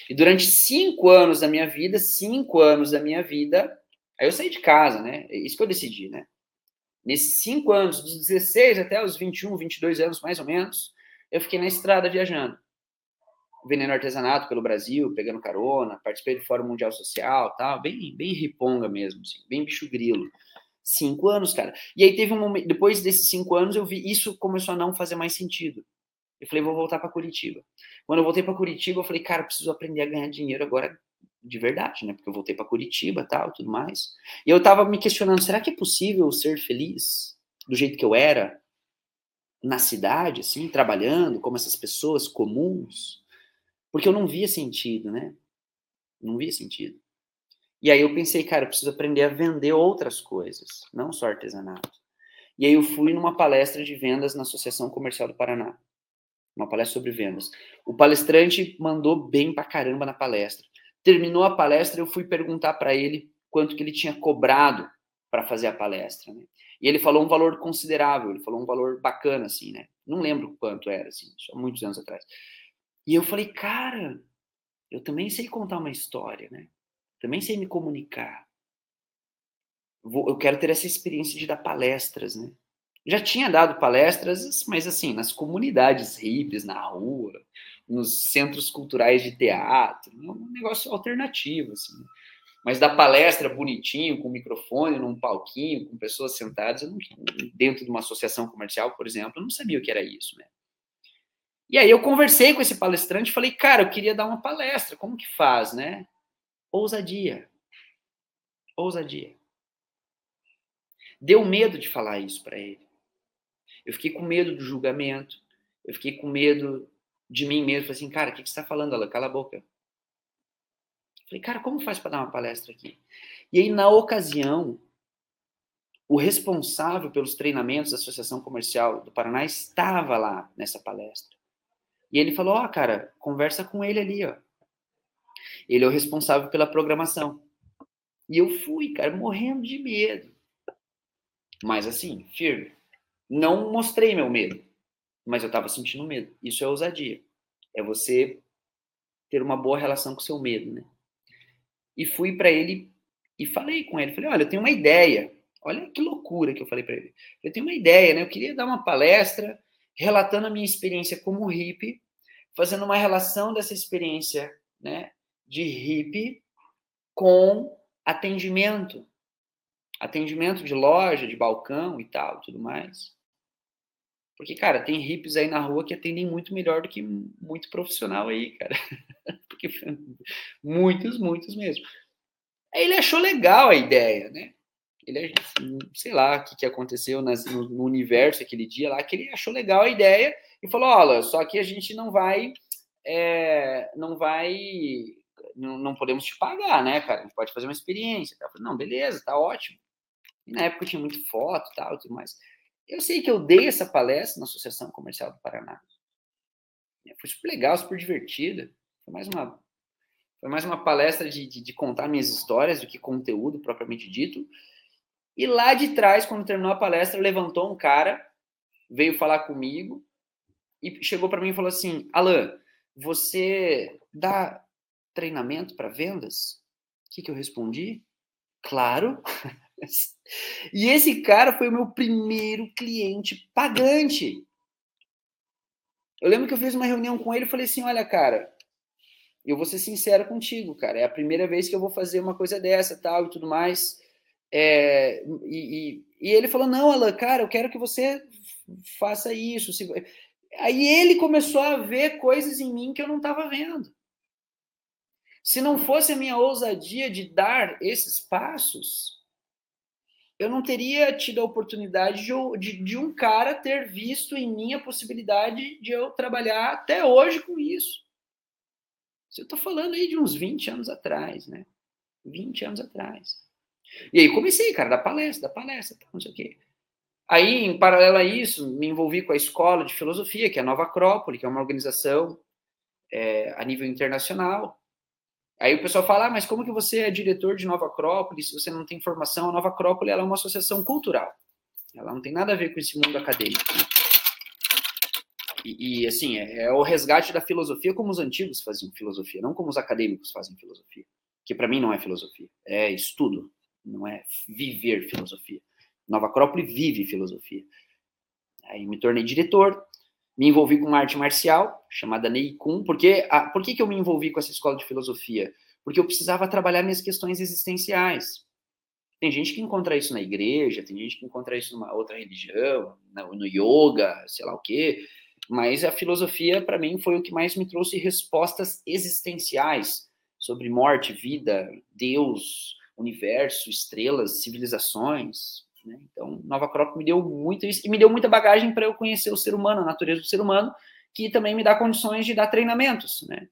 E durante cinco anos da minha vida, cinco anos da minha vida, aí eu saí de casa, né? É isso que eu decidi, né? Nesses cinco anos, dos 16 até os 21, 22 anos mais ou menos, eu fiquei na estrada viajando. Vendendo artesanato pelo Brasil, pegando carona, participei do Fórum Mundial Social, tal, bem, bem riponga mesmo, assim, bem bicho grilo. Cinco anos, cara. E aí teve um momento, depois desses cinco anos, eu vi isso começou a não fazer mais sentido. Eu falei, vou voltar para Curitiba. Quando eu voltei para Curitiba, eu falei, cara, preciso aprender a ganhar dinheiro agora de verdade, né? Porque eu voltei para Curitiba, tal, tudo mais. E eu tava me questionando, será que é possível ser feliz do jeito que eu era na cidade, assim, trabalhando como essas pessoas comuns? Porque eu não via sentido, né? Não via sentido. E aí eu pensei, cara, eu preciso aprender a vender outras coisas, não só artesanato. E aí eu fui numa palestra de vendas na Associação Comercial do Paraná. Uma palestra sobre vendas. O palestrante mandou bem pra caramba na palestra. terminou a palestra, eu fui perguntar para ele quanto que ele tinha cobrado para fazer a palestra, né? E ele falou um valor considerável, ele falou um valor bacana, assim, né? Não lembro quanto era, assim, só muitos anos atrás. E eu falei, cara, eu também sei contar uma história, né? Também sei me comunicar. Vou, eu quero ter essa experiência de dar palestras, né? Já tinha dado palestras, mas assim, nas comunidades hippies, na rua, nos centros culturais de teatro, um negócio alternativo, assim. Né? Mas da palestra bonitinho, com microfone, num palquinho, com pessoas sentadas, não, dentro de uma associação comercial, por exemplo, eu não sabia o que era isso, né? E aí eu conversei com esse palestrante e falei, cara, eu queria dar uma palestra, como que faz, né? Ousadia. Ousadia. Deu medo de falar isso para ele. Eu fiquei com medo do julgamento, eu fiquei com medo de mim mesmo. Falei assim, cara, o que, que você está falando, Alan? Cala a boca. Falei, cara, como faz para dar uma palestra aqui? E aí, na ocasião, o responsável pelos treinamentos da Associação Comercial do Paraná estava lá nessa palestra. E ele falou: Ó, oh, cara, conversa com ele ali, ó. Ele é o responsável pela programação. E eu fui, cara, morrendo de medo. Mas assim, firme. Não mostrei meu medo, mas eu estava sentindo medo. Isso é ousadia. É você ter uma boa relação com seu medo, né? E fui para ele e falei com ele. Falei: olha, eu tenho uma ideia. Olha que loucura que eu falei para ele. Eu tenho uma ideia, né? Eu queria dar uma palestra relatando a minha experiência como hippie, fazendo uma relação dessa experiência, né, de hippie com atendimento. Atendimento de loja, de balcão e tal, tudo mais. Porque, cara, tem hippies aí na rua que atendem muito melhor do que muito profissional aí, cara. Porque muitos, muitos mesmo. Aí ele achou legal a ideia, né? Ele, sei lá o que, que aconteceu no, no, universo aquele dia lá, que ele achou legal a ideia e falou: olha, só que a gente não vai, é, não vai, não, não, podemos te pagar, né, cara? A gente pode fazer uma experiência. Falei, não, beleza, tá ótimo. E na época tinha muito foto e tal, tudo mais. Eu sei que eu dei essa palestra na Associação Comercial do Paraná. Foi super legal, super divertida. Foi mais uma, foi mais uma palestra de, de, de contar minhas histórias do que conteúdo propriamente dito. E lá de trás, quando terminou a palestra, levantou um cara, veio falar comigo e chegou para mim e falou assim: Alan, você dá treinamento para vendas? O que, que eu respondi? Claro. E esse cara foi o meu primeiro cliente pagante. Eu lembro que eu fiz uma reunião com ele e falei assim: olha, cara, eu vou ser sincero contigo, cara. É a primeira vez que eu vou fazer uma coisa dessa, tal e tudo mais. É, e, e, e, ele falou: não, Alan, cara, eu quero que você faça isso. Aí ele começou a ver coisas em mim que eu não estava vendo. Se não fosse a minha ousadia de dar esses passos, eu não teria tido a oportunidade de, de, de, um cara ter visto em mim a possibilidade de eu trabalhar até hoje com isso. Eu estou falando aí de uns 20 anos atrás, né? 20 anos atrás. E aí comecei, cara, da palestra, da palestra, não sei o quê. Aí, em paralelo a isso, me envolvi com a Escola de Filosofia, que é a Nova Acrópole, que é uma organização é, a nível internacional, Aí o pessoal fala, ah, mas como que você é diretor de Nova Acrópole se você não tem formação? A Nova Acrópole ela é uma associação cultural. Ela não tem nada a ver com esse mundo acadêmico. Né? E, e, assim, é, é, o resgate da filosofia como os antigos faziam filosofia, não como os acadêmicos fazem filosofia. Que para mim não é filosofia, é estudo, não é viver filosofia. Nova Acrópole vive filosofia. Aí me tornei diretor, me envolvi com uma arte marcial chamada Neikun. Porque, a, por que, que eu me envolvi com essa escola de filosofia? Porque eu precisava trabalhar minhas questões existenciais. Tem gente que encontra isso na igreja, tem gente que encontra isso numa outra religião, no, yoga, sei lá o quê. Mas a filosofia, para mim, foi o que mais me trouxe respostas existenciais sobre morte, vida, Deus, universo, estrelas, civilizações, né? Então, Nova Crop me deu muito isso e me deu muita bagagem para eu conhecer o ser humano, a natureza do ser humano, que também me dá condições de dar treinamentos. Né?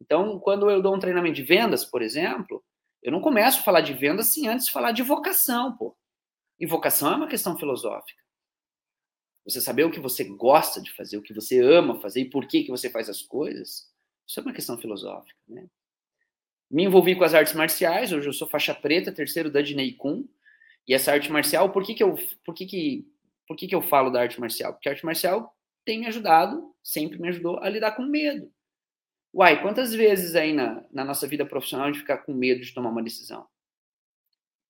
Então, quando eu dou um treinamento de vendas, por exemplo, eu não começo a falar de vendas sem antes falar de vocação, pô. E vocação é uma questão filosófica. Você saber o que você gosta de fazer, o que você ama fazer e por que, que você faz as coisas, isso é uma questão filosófica, né? Me envolvi com as artes marciais, hoje eu sou faixa preta, terceiro da Dinei Kun. E essa arte marcial, por que que eu, por que que, por que que eu falo da arte marcial? Porque a arte marcial tem me ajudado, sempre me ajudou a lidar com medo. Uai, quantas vezes aí na, na nossa vida profissional a gente fica com medo de tomar uma decisão?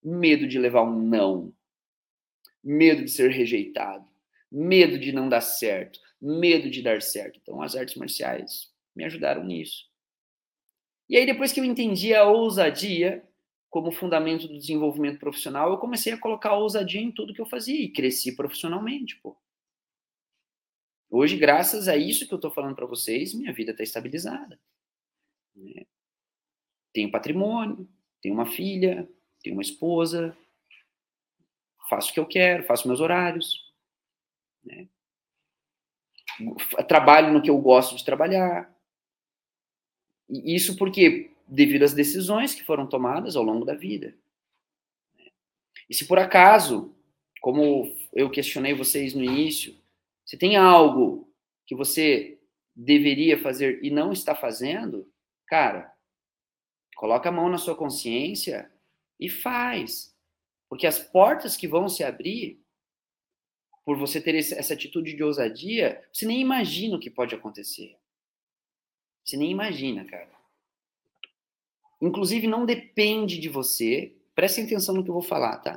Medo de levar um não. Medo de ser rejeitado. Medo de não dar certo. Medo de dar certo. Então, as artes marciais me ajudaram nisso. E aí, depois que eu entendi a ousadia como fundamento do desenvolvimento profissional, eu comecei a colocar a ousadia em tudo que eu fazia e cresci profissionalmente, pô. Hoje, graças a isso que eu estou falando para vocês, minha vida está estabilizada. Né? Tenho patrimônio, tenho uma filha, tenho uma esposa, faço o que eu quero, faço meus horários. Né? Trabalho no que eu gosto de trabalhar. E isso porque devido às decisões que foram tomadas ao longo da vida. E se por acaso, como eu questionei vocês no início, se tem algo que você deveria fazer e não está fazendo, cara, coloca a mão na sua consciência e faz. Porque as portas que vão se abrir por você ter essa atitude de ousadia, você nem imagina o que pode acontecer. Você nem imagina, cara. Inclusive, não depende de você. Prestem atenção no que eu vou falar, tá?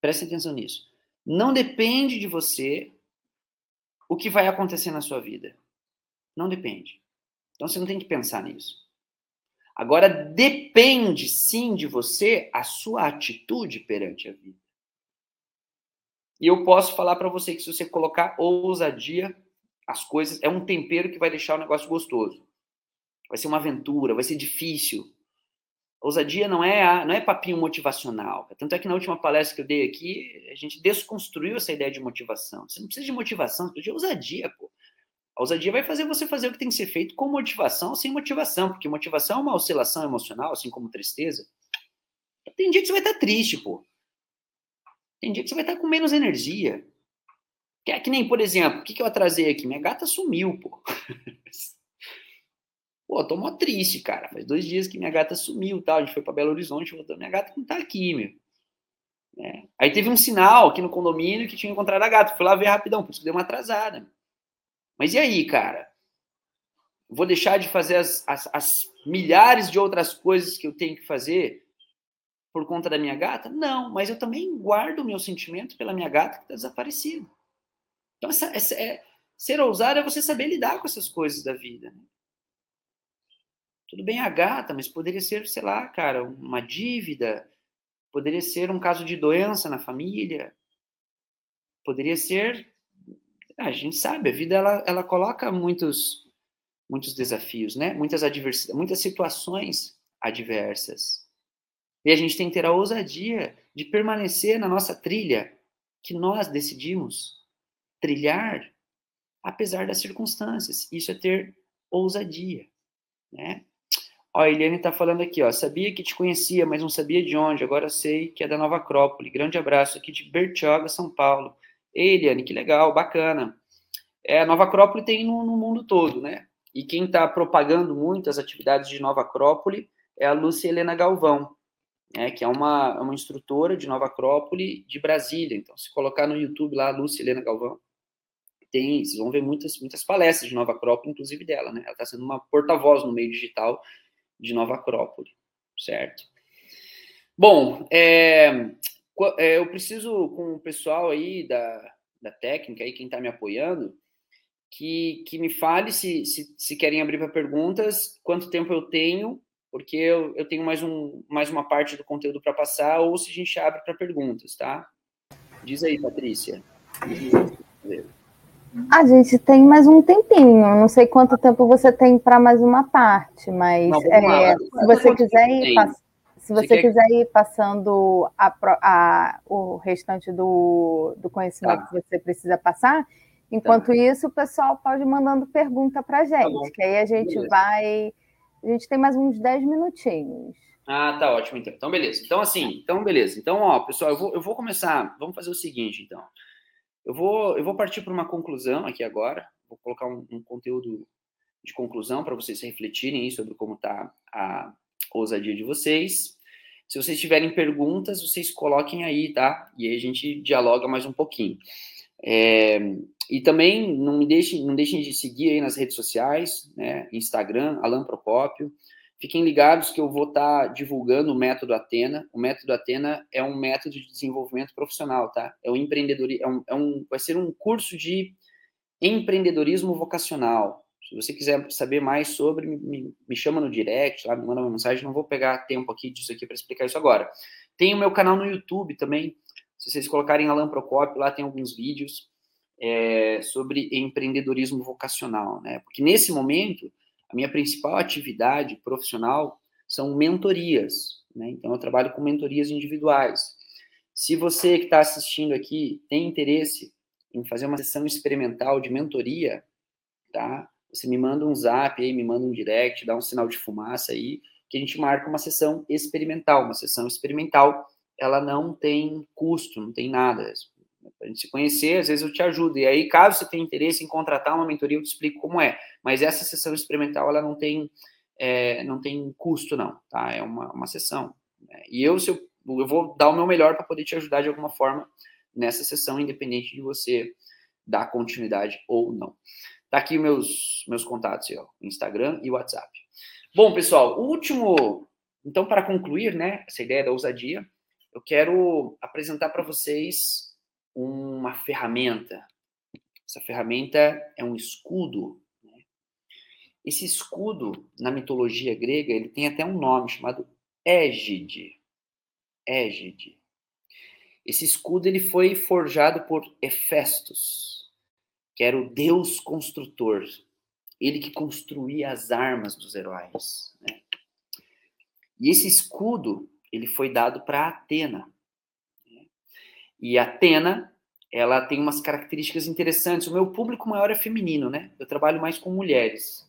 Prestem atenção nisso. Não depende de você o que vai acontecer na sua vida. Não depende. Então você não tem que pensar nisso. Agora depende sim de você a sua atitude perante a vida. E eu posso falar para você que se você colocar ousadia, as coisas é um tempero que vai deixar o negócio gostoso. Vai ser uma aventura, vai ser difícil, Ousadia não é, não é papinho motivacional. Tanto é que na última palestra que eu dei aqui, a gente desconstruiu essa ideia de motivação. Você não precisa de motivação, você precisa de ousadia, pô. A ousadia vai fazer você fazer o que tem que ser feito com motivação ou sem motivação, porque motivação é uma oscilação emocional, assim como tristeza. Tem dia que você vai estar triste, pô. Tem dia que você vai estar com menos energia. Que é que nem, por exemplo, o que, que eu atrasei aqui? Minha gata sumiu, pô. Pô, tô mó triste, cara. Faz dois dias que minha gata sumiu, tal. A gente foi para Belo Horizonte, voltou. Minha gata não tá aqui, meu. É. Aí teve um sinal aqui no condomínio que tinha encontrado a gata. Fui lá ver rapidão, por isso que deu uma atrasada. Mas e aí, cara? Vou deixar de fazer as, as, as milhares de outras coisas que eu tenho que fazer por conta da minha gata? Não, mas eu também guardo o meu sentimento pela minha gata que está desaparecida. Então, essa, essa é, ser ousado é você saber lidar com essas coisas da vida. Né? Tudo bem a gata, mas poderia ser, sei lá, cara, uma dívida, poderia ser um caso de doença na família, poderia ser. A gente sabe, a vida ela, ela coloca muitos, muitos desafios, né? Muitas adversidades, muitas situações adversas. E a gente tem que ter a ousadia de permanecer na nossa trilha que nós decidimos trilhar, apesar das circunstâncias. Isso é ter ousadia, né? Ó, a Eliane está falando aqui, ó. Sabia que te conhecia, mas não sabia de onde. Agora sei que é da Nova Acrópole. Grande abraço aqui de Bertioga, São Paulo. Ei, Eliane, que legal, bacana. É, a Nova Acrópole tem no, no mundo todo, né? E quem está propagando muito as atividades de Nova Acrópole é a Lúcia Helena Galvão, né, que é uma, uma instrutora de Nova Acrópole de Brasília. Então, se colocar no YouTube lá, Lúcia Helena Galvão, tem, vocês vão ver muitas, muitas palestras de Nova Acrópole, inclusive dela, né? Ela está sendo uma porta-voz no meio digital de Nova Acrópole, certo? Bom, é, é, eu preciso com o pessoal aí da, da técnica, aí quem está me apoiando, que, que me fale se, se, se querem abrir para perguntas, quanto tempo eu tenho, porque eu, eu tenho mais, um, mais uma parte do conteúdo para passar, ou se a gente abre para perguntas, tá? Diz aí, Patrícia. Diz aí. A gente tem mais um tempinho. Não sei quanto tempo você tem para mais uma parte, mas Não, é, se você quiser ir, se você, você quiser ir passando a, a, o restante do, do conhecimento tá. que você precisa passar, enquanto tá. isso o pessoal pode ir mandando pergunta para a tá gente, tá que aí a gente beleza. vai. A gente tem mais uns 10 minutinhos. Ah, tá ótimo, então. Então, beleza. Então, assim, então, beleza. Então, ó, pessoal, eu vou, eu vou começar. Vamos fazer o seguinte, então. Eu vou, eu vou partir para uma conclusão aqui agora. Vou colocar um, um conteúdo de conclusão para vocês refletirem sobre como está a ousadia de vocês. Se vocês tiverem perguntas, vocês coloquem aí, tá? E aí a gente dialoga mais um pouquinho. É, e também não me deixem, não deixem de seguir aí nas redes sociais, né? Instagram, Alan Procópio. Fiquem ligados que eu vou estar tá divulgando o método Atena. O método Atena é um método de desenvolvimento profissional, tá? É um empreendedorismo, é um, é um, vai ser um curso de empreendedorismo vocacional. Se você quiser saber mais sobre, me, me chama no direct, lá, me manda uma mensagem. Não vou pegar tempo aqui disso aqui para explicar isso agora. Tem o meu canal no YouTube também. Se vocês colocarem Alan Procópio, lá tem alguns vídeos é, sobre empreendedorismo vocacional, né? Porque nesse momento a minha principal atividade profissional são mentorias, né? Então, eu trabalho com mentorias individuais. Se você que está assistindo aqui tem interesse em fazer uma sessão experimental de mentoria, tá? Você me manda um zap aí, me manda um direct, dá um sinal de fumaça aí, que a gente marca uma sessão experimental. Uma sessão experimental, ela não tem custo, não tem nada. A gente se conhecer, às vezes eu te ajudo. E aí, caso você tenha interesse em contratar uma mentoria, eu te explico como é. Mas essa sessão experimental, ela não tem, é, não tem custo, não, tá? É uma, uma sessão. Né? E eu, se eu, eu vou dar o meu melhor para poder te ajudar de alguma forma nessa sessão, independente de você dar continuidade ou não. Tá aqui meus, meus contatos, ó, Instagram e WhatsApp. Bom, pessoal, o último. Então, para concluir, né, essa ideia da ousadia, eu quero apresentar para vocês uma ferramenta. Essa ferramenta é um escudo. Né? Esse escudo, na mitologia grega, ele tem até um nome chamado égide. Égide. Esse escudo ele foi forjado por Hefestos, que era o deus construtor. Ele que construía as armas dos heróis. Né? E esse escudo ele foi dado para Atena. E Atena, ela tem umas características interessantes. O meu público maior é feminino, né? Eu trabalho mais com mulheres.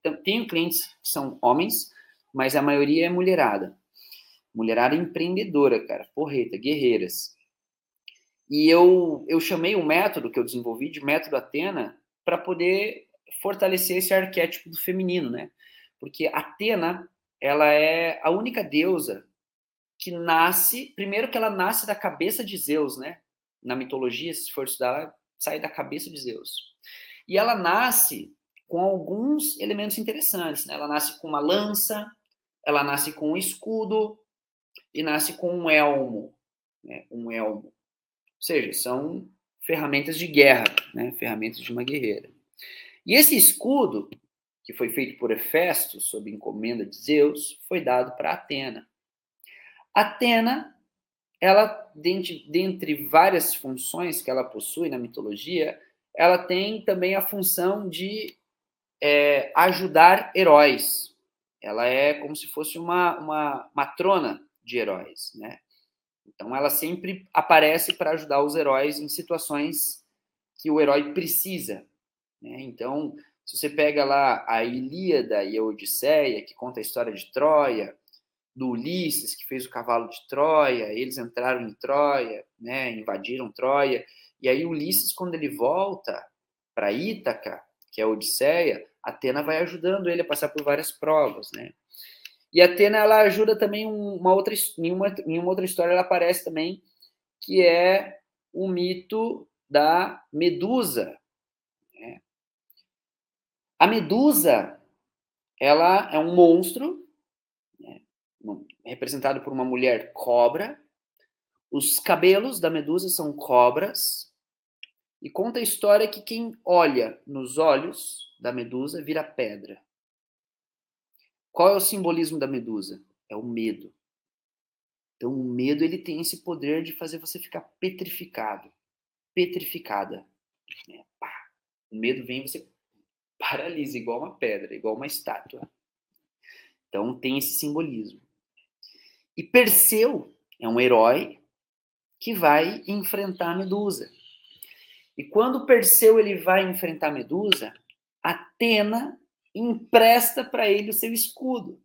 Então, tenho clientes que são homens, mas a maioria é mulherada. Mulherada empreendedora, cara, porreta, guerreiras. E eu, eu chamei o método que eu desenvolvi de método Atena para poder fortalecer esse arquétipo do feminino, né? Porque Atena, ela é a única deusa que nasce, primeiro que ela nasce da cabeça de Zeus, né? Na mitologia, se for estudar, sai da cabeça de Zeus. E ela nasce com alguns elementos interessantes, né? Ela nasce com uma lança, ela nasce com um escudo e nasce com um elmo, né? Um elmo. Ou seja, são ferramentas de guerra, né? Ferramentas de uma guerreira. E esse escudo, que foi feito por Hefesto, sob encomenda de Zeus, foi dado para Atena. Atena, ela, dentre, dentre várias funções que ela possui na mitologia, ela tem também a função de é, ajudar heróis. Ela é como se fosse uma, uma matrona de heróis, né? Então, ela sempre aparece para ajudar os heróis em situações que o herói precisa. Né? Então, se você pega lá a Ilíada e a Odisseia, que conta a história de Troia, do Ulisses, que fez o cavalo de Troia, eles entraram em Troia, né, invadiram Troia, e aí Ulisses, quando ele volta para Ítaca, que é a Odisseia, Atena vai ajudando ele a passar por várias provas, né? E Atena, ela ajuda também uma outra, em uma, em uma outra história, ela aparece também, que é o mito da Medusa. Né? A Medusa, ela é um monstro representado por uma mulher cobra. Os cabelos da Medusa são cobras. E conta a história que quem olha nos olhos da Medusa vira pedra. Qual é o simbolismo da Medusa? É o medo. Então, o medo ele tem esse poder de fazer você ficar petrificado, petrificada. É, o medo vem e você paralisa, igual uma pedra, igual uma estátua. Então, tem esse simbolismo. E Perseu é um herói que vai enfrentar Medusa. E quando Perseu ele vai enfrentar Medusa, Atena empresta para ele o seu escudo.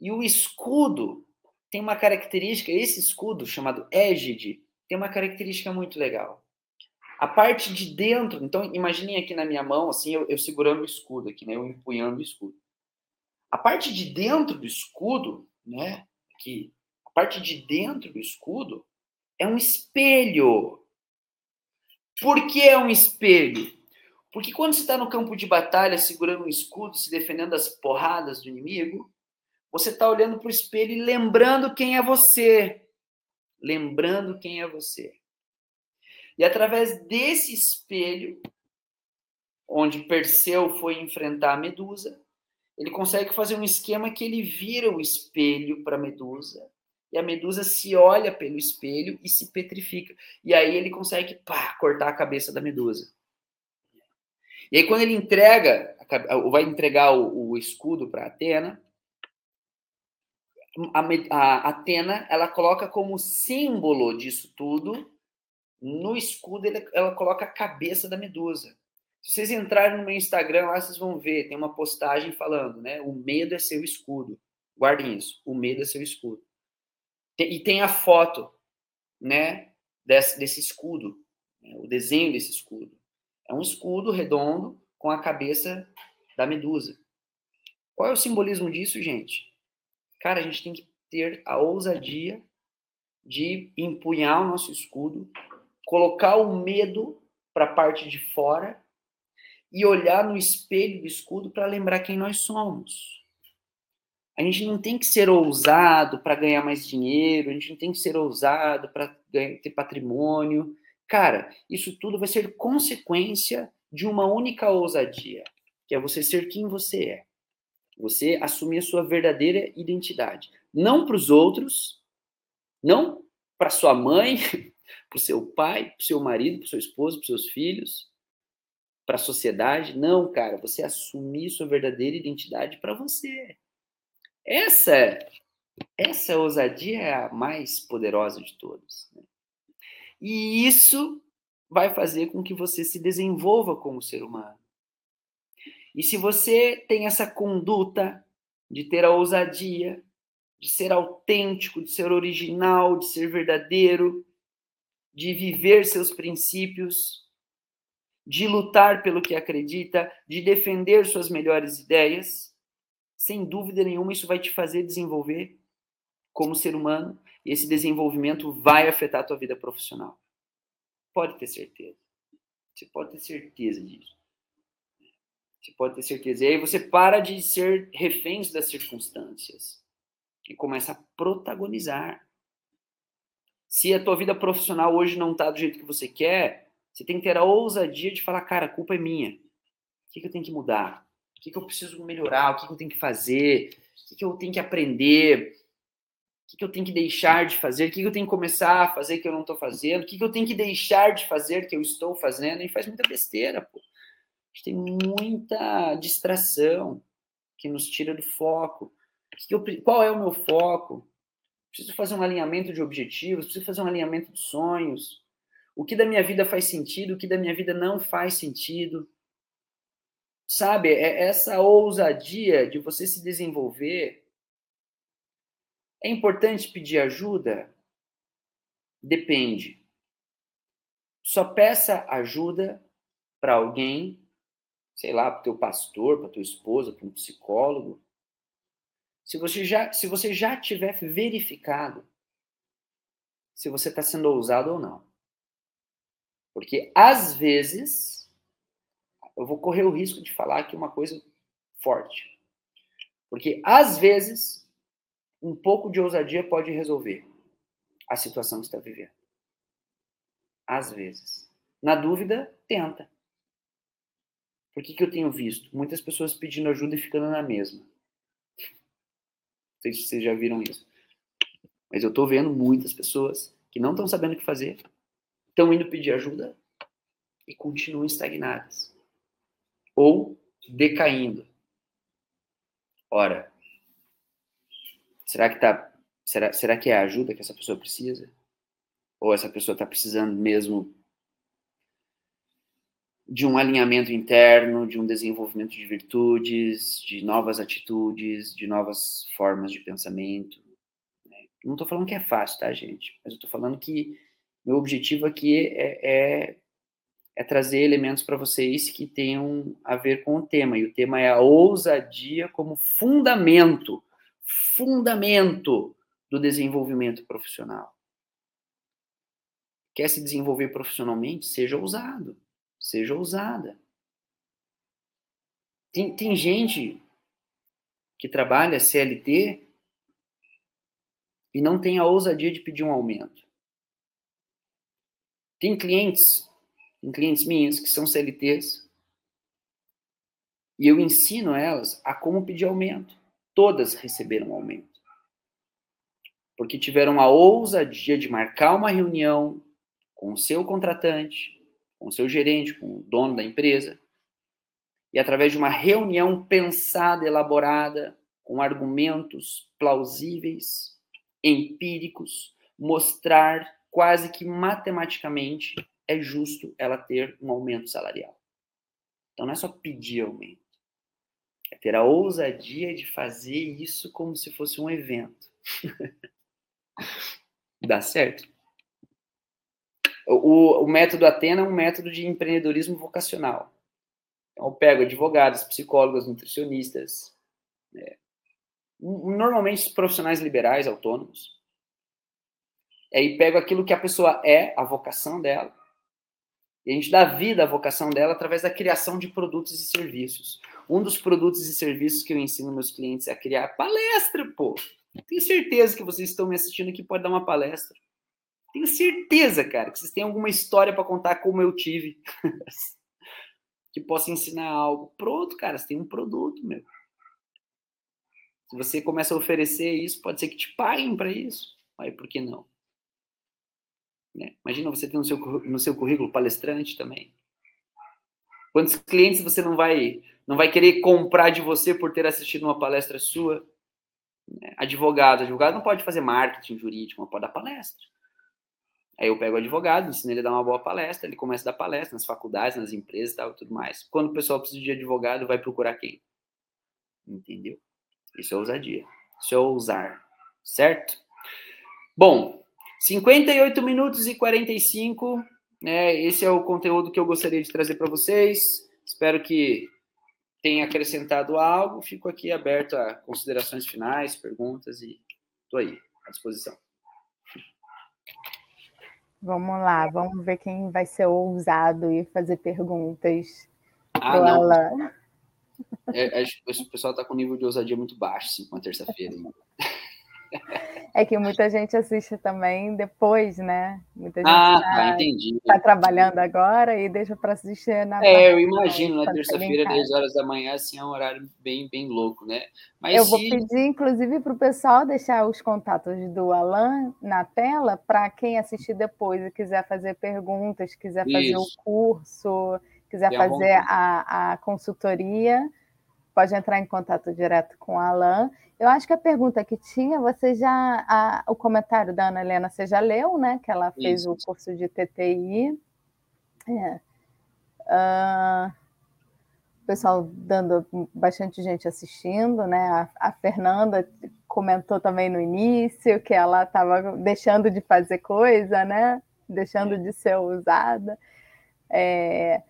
E o escudo tem uma característica, esse escudo chamado égide, tem uma característica muito legal. A parte de dentro, então imaginem aqui na minha mão, assim, eu, eu segurando o escudo aqui, né, eu empunhando o escudo. A parte de dentro do escudo, né? Aqui, a parte de dentro do escudo é um espelho. Por que é um espelho? Porque quando você está no campo de batalha segurando um escudo, se defendendo das porradas do inimigo, você está olhando para o espelho e lembrando quem é você. Lembrando quem é você. E através desse espelho, onde Perseu foi enfrentar a Medusa, ele consegue fazer um esquema que ele vira o espelho para a Medusa. E a Medusa se olha pelo espelho e se petrifica. E aí ele consegue pá, cortar a cabeça da Medusa. E aí, quando ele entrega, vai entregar o, o escudo para Atena, a, a Atena ela coloca como símbolo disso tudo, no escudo ele, ela coloca a cabeça da Medusa. Se vocês entrarem no meu Instagram lá, vocês vão ver, tem uma postagem falando, né? O medo é seu escudo. Guardem isso, o medo é seu escudo. E tem a foto, né? Desse, desse escudo, né, o desenho desse escudo. É um escudo redondo com a cabeça da medusa. Qual é o simbolismo disso, gente? Cara, a gente tem que ter a ousadia de empunhar o nosso escudo, colocar o medo para a parte de fora e olhar no espelho do escudo para lembrar quem nós somos. A gente não tem que ser ousado para ganhar mais dinheiro, a gente não tem que ser ousado para ter patrimônio, Cara, isso tudo vai ser consequência de uma única ousadia, que é você ser quem você é. Você assumir a sua verdadeira identidade. Não para os outros, não para sua mãe, para o seu pai, para o seu marido, para o seu esposo, para seus filhos, para a sociedade. Não, cara, você assumir sua verdadeira identidade para você. Essa, essa ousadia é a mais poderosa de todas. Né? E isso vai fazer com que você se desenvolva como ser humano. E se você tem essa conduta de ter a ousadia, de ser autêntico, de ser original, de ser verdadeiro, de viver seus princípios, de lutar pelo que acredita, de defender suas melhores ideias, sem dúvida nenhuma isso vai te fazer desenvolver como ser humano e esse desenvolvimento vai afetar a tua vida profissional. Pode ter certeza. Você pode ter certeza disso. Você pode ter certeza. E aí você para de ser reféns das circunstâncias e começa a protagonizar. Se a tua vida profissional hoje não está do jeito que você quer, você tem que ter a ousadia de falar, cara, a culpa é minha. O que, que eu tenho que mudar? O que, que eu preciso melhorar? O que, que eu tenho que fazer? O que, que eu tenho que aprender? que, que eu tenho que deixar de fazer, o que, que eu tenho que começar a fazer que eu não estou fazendo, o que, que eu tenho que deixar de fazer que eu estou fazendo, e faz muita besteira, pô. A gente tem muita distração que nos tira do foco. Eu, qual é o meu foco? Preciso fazer um alinhamento de objetivos, preciso fazer um alinhamento de sonhos. O que da minha vida faz sentido, o que da minha vida não faz sentido. Sabe, é essa ousadia de você se desenvolver é importante pedir ajuda? Depende. Só peça ajuda para alguém, sei lá, para o teu pastor, para tua esposa, para um psicólogo. Se você já, se você já tiver verificado se você está sendo ousado ou não. Porque às vezes eu vou correr o risco de falar aqui uma coisa forte. Porque às vezes um pouco de ousadia pode resolver a situação que está vivendo. Às vezes. Na dúvida, tenta. Por que, que eu tenho visto? Muitas pessoas pedindo ajuda e ficando na mesma. Não sei se vocês já viram isso. Mas eu estou vendo muitas pessoas que não estão sabendo o que fazer, estão indo pedir ajuda e continuam estagnadas. Ou decaindo. Ora, Será que tá. Será, será que é a ajuda que essa pessoa precisa? Ou essa pessoa está precisando mesmo de um alinhamento interno, de um desenvolvimento de virtudes, de novas atitudes, de novas formas de pensamento. Não estou falando que é fácil, tá, gente? Mas eu estou falando que meu objetivo aqui é, é, é trazer elementos para vocês que tenham a ver com o tema. E o tema é a ousadia como fundamento, fundamento do desenvolvimento profissional. Quer se desenvolver profissionalmente? Seja ousado, seja ousada. Tem, tem gente que trabalha CLT e não tem a ousadia de pedir um aumento. Tem clientes, tem clientes minhas que são CLTs e eu ensino elas a como pedir aumento. Todas receberam aumento. Porque tiveram a ousadia de marcar uma reunião com o seu contratante, com o seu gerente, com o dono da empresa, e através de uma reunião pensada, elaborada, com argumentos plausíveis, empíricos, mostrar quase que matematicamente é justo ela ter um aumento salarial. Então não é só pedir aumento, é ter a ousadia de fazer isso como se fosse um evento. Dá certo? O, o, método Atena é um método de empreendedorismo vocacional. Então, eu pego advogados, psicólogos, nutricionistas, né? normalmente profissionais liberais, autônomos. Aí pego aquilo que a pessoa é, a vocação dela, e a gente dá vida à vocação dela através da criação de produtos e serviços. Um dos produtos e serviços que eu ensino meus clientes é a criar palestra, pô. Tenho certeza que vocês estão me assistindo aqui pode dar uma palestra. Tenho certeza, cara, que vocês têm alguma história para contar como eu tive. que possa ensinar algo. Pronto, cara, você tem um produto, meu. Se você começa a oferecer isso, pode ser que te paguem para isso. Aí, por que não? Né? Imagina você ter no seu, no seu currículo palestrante também. Quantos clientes você não vai não vai querer comprar de você por ter assistido uma palestra sua? Né? Advogado, advogado não pode fazer marketing jurídico, mas pode dar palestra. Aí eu pego o advogado, ensino ele a dar uma boa palestra, ele começa a dar palestra nas faculdades, nas empresas tal, tudo mais. Quando o pessoal precisa de advogado, vai procurar quem? Entendeu? Isso é ousadia. Isso é ousar, certo? Bom, 58 minutos e 45, né? Esse é o conteúdo que eu gostaria de trazer para vocês. Espero que tenha acrescentado algo. Fico aqui aberto a considerações finais, perguntas e estou aí à disposição. Vamos lá, vamos ver quem vai ser ousado e fazer perguntas ah, Alan. É, é, o pessoal está com nível de ousadia muito baixo, sim, uma terça-feira. É que muita gente assiste também depois, né? Muita gente ah, tá, entendi. Está trabalhando agora e deixa para assistir na. É, eu imagino, na terça-feira, 10 horas da manhã, assim, é um horário bem, bem louco, né? Mas eu se... vou pedir, inclusive, para o pessoal deixar os contatos do Alan na tela para quem assistir depois e quiser fazer perguntas, quiser fazer Isso. o curso, quiser fazer a, a consultoria pode entrar em contato direto com a Alan. Eu acho que a pergunta que tinha, você já. A, o comentário da Ana Helena, você já leu, né? Que ela fez Isso. o curso de TTI. É. Uh, o pessoal dando bastante gente assistindo, né? A, a, Fernanda comentou também no início que ela estava deixando de fazer coisa, né? Deixando de ser usada. É,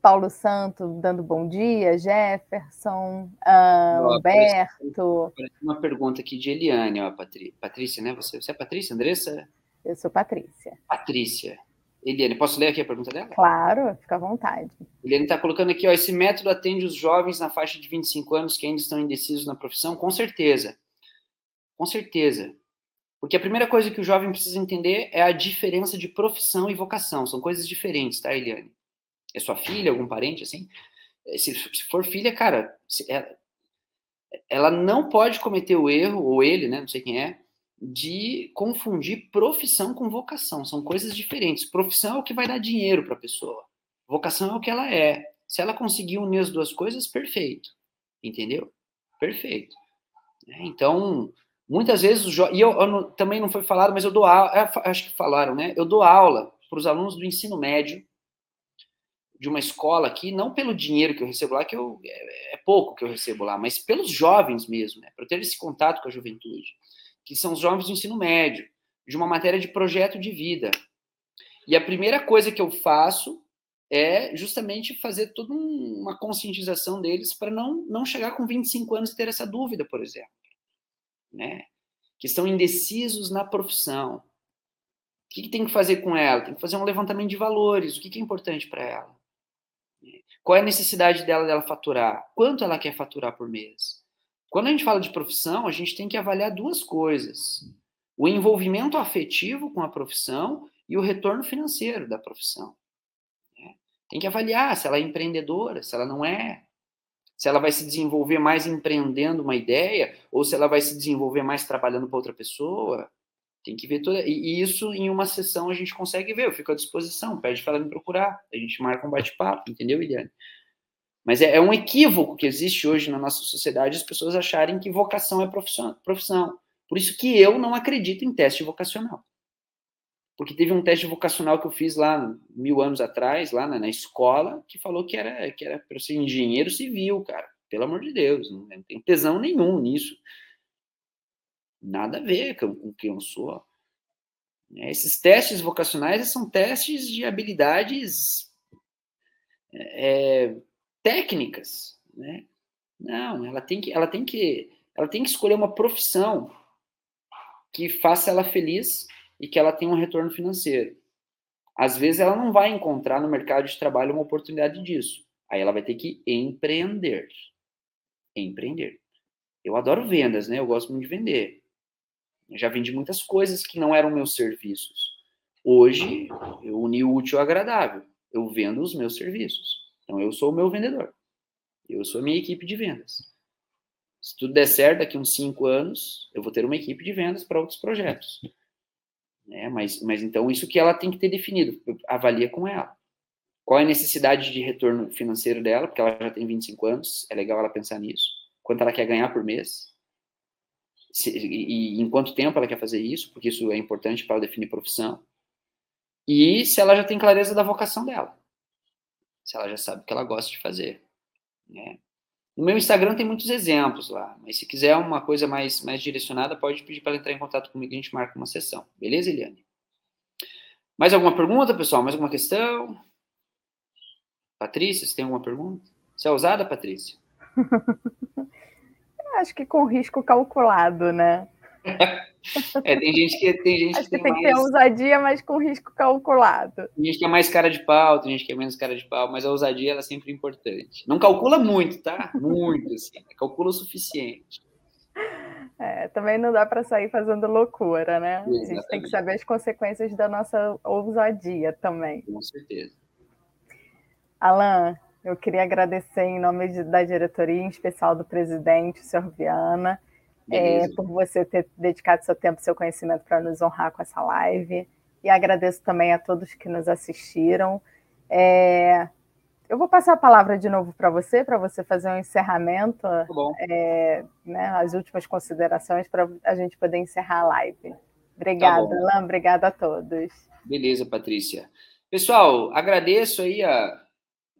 Paulo Santo dando bom dia, Jefferson, uh, Humberto. Uma pergunta aqui de Eliane, ó, Patri... Patrícia, né? Você, você é Patrícia, Andressa? Eu sou Patrícia. Patrícia. Eliane, posso ler aqui a pergunta dela? Claro, fica à vontade. Eliane está colocando aqui, ó, esse método atende os jovens na faixa de 25 anos que ainda estão indecisos na profissão? Com certeza. Com certeza. Porque a primeira coisa que o jovem precisa entender é a diferença de profissão e vocação. São coisas diferentes, tá, Eliane? É sua filha, algum parente, assim, eh, se, se for filha, cara, ela, é, ela não pode cometer o erro, ou ele, né, não sei quem é, de confundir profissão com vocação. São coisas diferentes. Profissão é o que vai dar dinheiro para a pessoa. Vocação é o que ela é. Se ela conseguir unir as duas coisas, perfeito. Entendeu? Perfeito. É, então, muitas vezes, e eu, eu, também não foi falado, mas eu dou aula, acho que falaram, né? Eu dou aula para os alunos do ensino médio de uma escola aqui, não pelo dinheiro que eu recebo lá, que eu, é, é pouco que eu recebo lá, mas pelos jovens mesmo, né? Para ter esse contato com a juventude, que são os jovens do ensino médio, de uma matéria de projeto de vida. E a primeira coisa que eu faço é justamente fazer toda uma conscientização deles para não, não chegar com 25 anos e ter essa dúvida, por exemplo. Né? Que estão indecisos na profissão. O que, que tem que fazer com ela? Tem que fazer um levantamento de valores. O que, que é importante para ela? Qual é a necessidade dela dela faturar? Quanto ela quer faturar por mês? Quando a gente fala de profissão, a gente tem que avaliar duas coisas: o envolvimento afetivo com a profissão e o retorno financeiro da profissão. Né? Tem que avaliar se ela é empreendedora, se ela não é, se ela vai se desenvolver mais empreendendo uma ideia ou se ela vai se desenvolver mais trabalhando para outra pessoa. Tem que ver toda. E isso em uma sessão a gente consegue ver. Eu fico à disposição. Pede para ela me procurar. A gente marca um bate-papo, entendeu, Eliane? Mas é, é, um equívoco que existe hoje na nossa sociedade as pessoas acharem que vocação é profissão, profissão. Por isso que eu não acredito em teste vocacional. Porque teve um teste vocacional que eu fiz lá mil anos atrás, lá na, escola, que falou que era, que era para ser engenheiro civil, cara. Pelo amor de Deus, não tem tesão nenhum nisso. Nada a ver com, com quem eu sou. É, esses testes vocacionais são testes de habilidades é, técnicas, né? Não, ela tem que, ela tem que, ela tem que escolher uma profissão que faça ela feliz e que ela tenha um retorno financeiro. Às vezes ela não vai encontrar no mercado de trabalho uma oportunidade disso. Aí ela vai ter que empreender. Empreender. Eu adoro vendas, né? Eu gosto muito de vender. Eu já vendi muitas coisas que não eram meus serviços. Hoje, eu uni o útil ao agradável. Eu vendo os meus serviços. Então, eu sou o meu vendedor. Eu sou a minha equipe de vendas. Se tudo der certo, daqui uns cinco anos, eu vou ter uma equipe de vendas para outros projetos. Né? Mas, mas então, isso que ela tem que ter definido. Avalia com ela. Qual é a necessidade de retorno financeiro dela, porque ela já tem 25 anos, é legal ela pensar nisso. Quanto ela quer ganhar por mês, se, e, em quanto tempo ela quer fazer isso, porque isso é importante para definir profissão. E se ela já tem clareza da vocação dela. Se ela já sabe o que ela gosta de fazer. Né? No meu Instagram tem muitos exemplos lá, mas se quiser uma coisa mais, mais direcionada, pode pedir para entrar em contato comigo e a gente marca uma sessão. Beleza, Eliane? Mais alguma pergunta, pessoal? Mais alguma questão? Patrícia, você tem alguma pergunta? Você é ousada, Patrícia? Acho que com risco calculado, né? é, tem gente que tem gente Acho que, tem, tem mais... que ter ousadia, mas com risco calculado. Tem gente que é mais cara de pau, tem gente que é menos cara de pau, mas a ousadia ela é sempre importante. Não calcula muito, tá? Muito, assim. Calcula o suficiente. É, também não dá para sair fazendo loucura, né? Exatamente. A gente tem que saber as consequências da nossa ousadia também. Com certeza. Alan, eu queria agradecer em nome de, da diretoria, em especial do presidente, o senhor Viana, é, por você ter dedicado seu tempo, seu conhecimento para nos honrar com essa live. E agradeço também a todos que nos assistiram. É, eu vou passar a palavra de novo para você, para você fazer um encerramento, tá é, né, as últimas considerações para a gente poder encerrar a live. Obrigada, tá Alain, obrigada a todos. Beleza, Patrícia. Pessoal, agradeço aí a,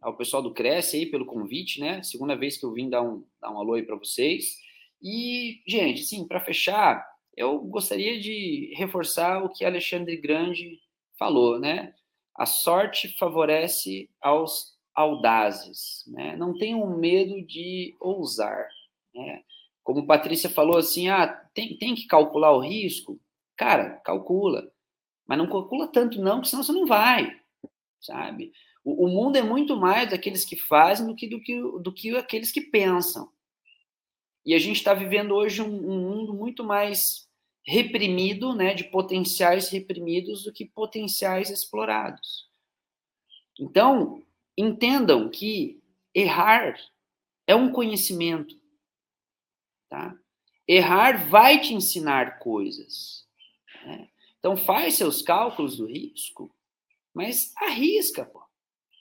ao pessoal do Cresce aí pelo convite, né? Segunda vez que eu vim dar um, dar um alô aí para vocês. E, gente, sim, para fechar, eu gostaria de reforçar o que Alexandre Grande falou, né? A sorte favorece aos audazes, né? Não tenham medo de ousar, né? Como Patrícia falou assim, ah, tem, tem que calcular o risco? Cara, calcula. Mas não calcula tanto não, porque senão você não vai, sabe? O, o, mundo é muito mais daqueles que fazem do que, do que, do que aqueles que pensam. E a gente está vivendo hoje um, um, mundo muito mais reprimido, né, de potenciais reprimidos do que potenciais explorados. Então, entendam que errar é um conhecimento. Tá? Errar vai te ensinar coisas. Né? Então, faz seus cálculos do risco, mas arrisca, pô.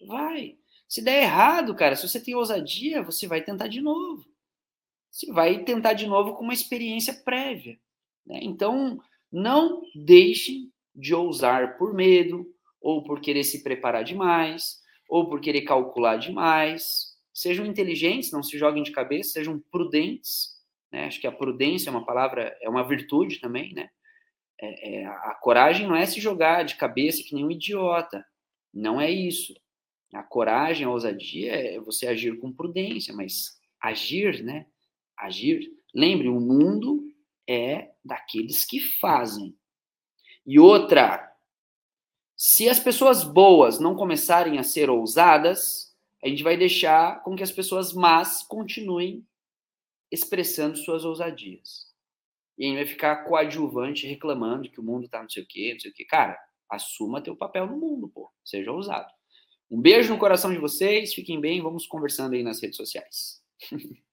Vai. Se der errado, cara, se você tem ousadia, você vai tentar de novo. Você vai tentar de novo com uma experiência prévia. Né? Então, não deixem de ousar por medo, ou por querer se preparar demais, ou por querer calcular demais. Sejam inteligentes, não se joguem de cabeça, sejam prudentes. Né? Acho que a prudência é uma palavra, é uma virtude também, né? É, é, a coragem não é se jogar de cabeça que nem um idiota. Não é isso. A coragem, a ousadia é você agir com prudência, mas agir, né? Agir. Lembre, o mundo é daqueles que fazem. E outra, se as pessoas boas não começarem a ser ousadas, a gente vai deixar com que as pessoas más continuem expressando suas ousadias. E a gente vai ficar coadjuvante reclamando que o mundo tá não sei o quê, não sei o quê. Cara, assuma teu papel no mundo, pô. Seja ousado. Um beijo no coração de vocês, fiquem bem, vamos conversando aí nas redes sociais.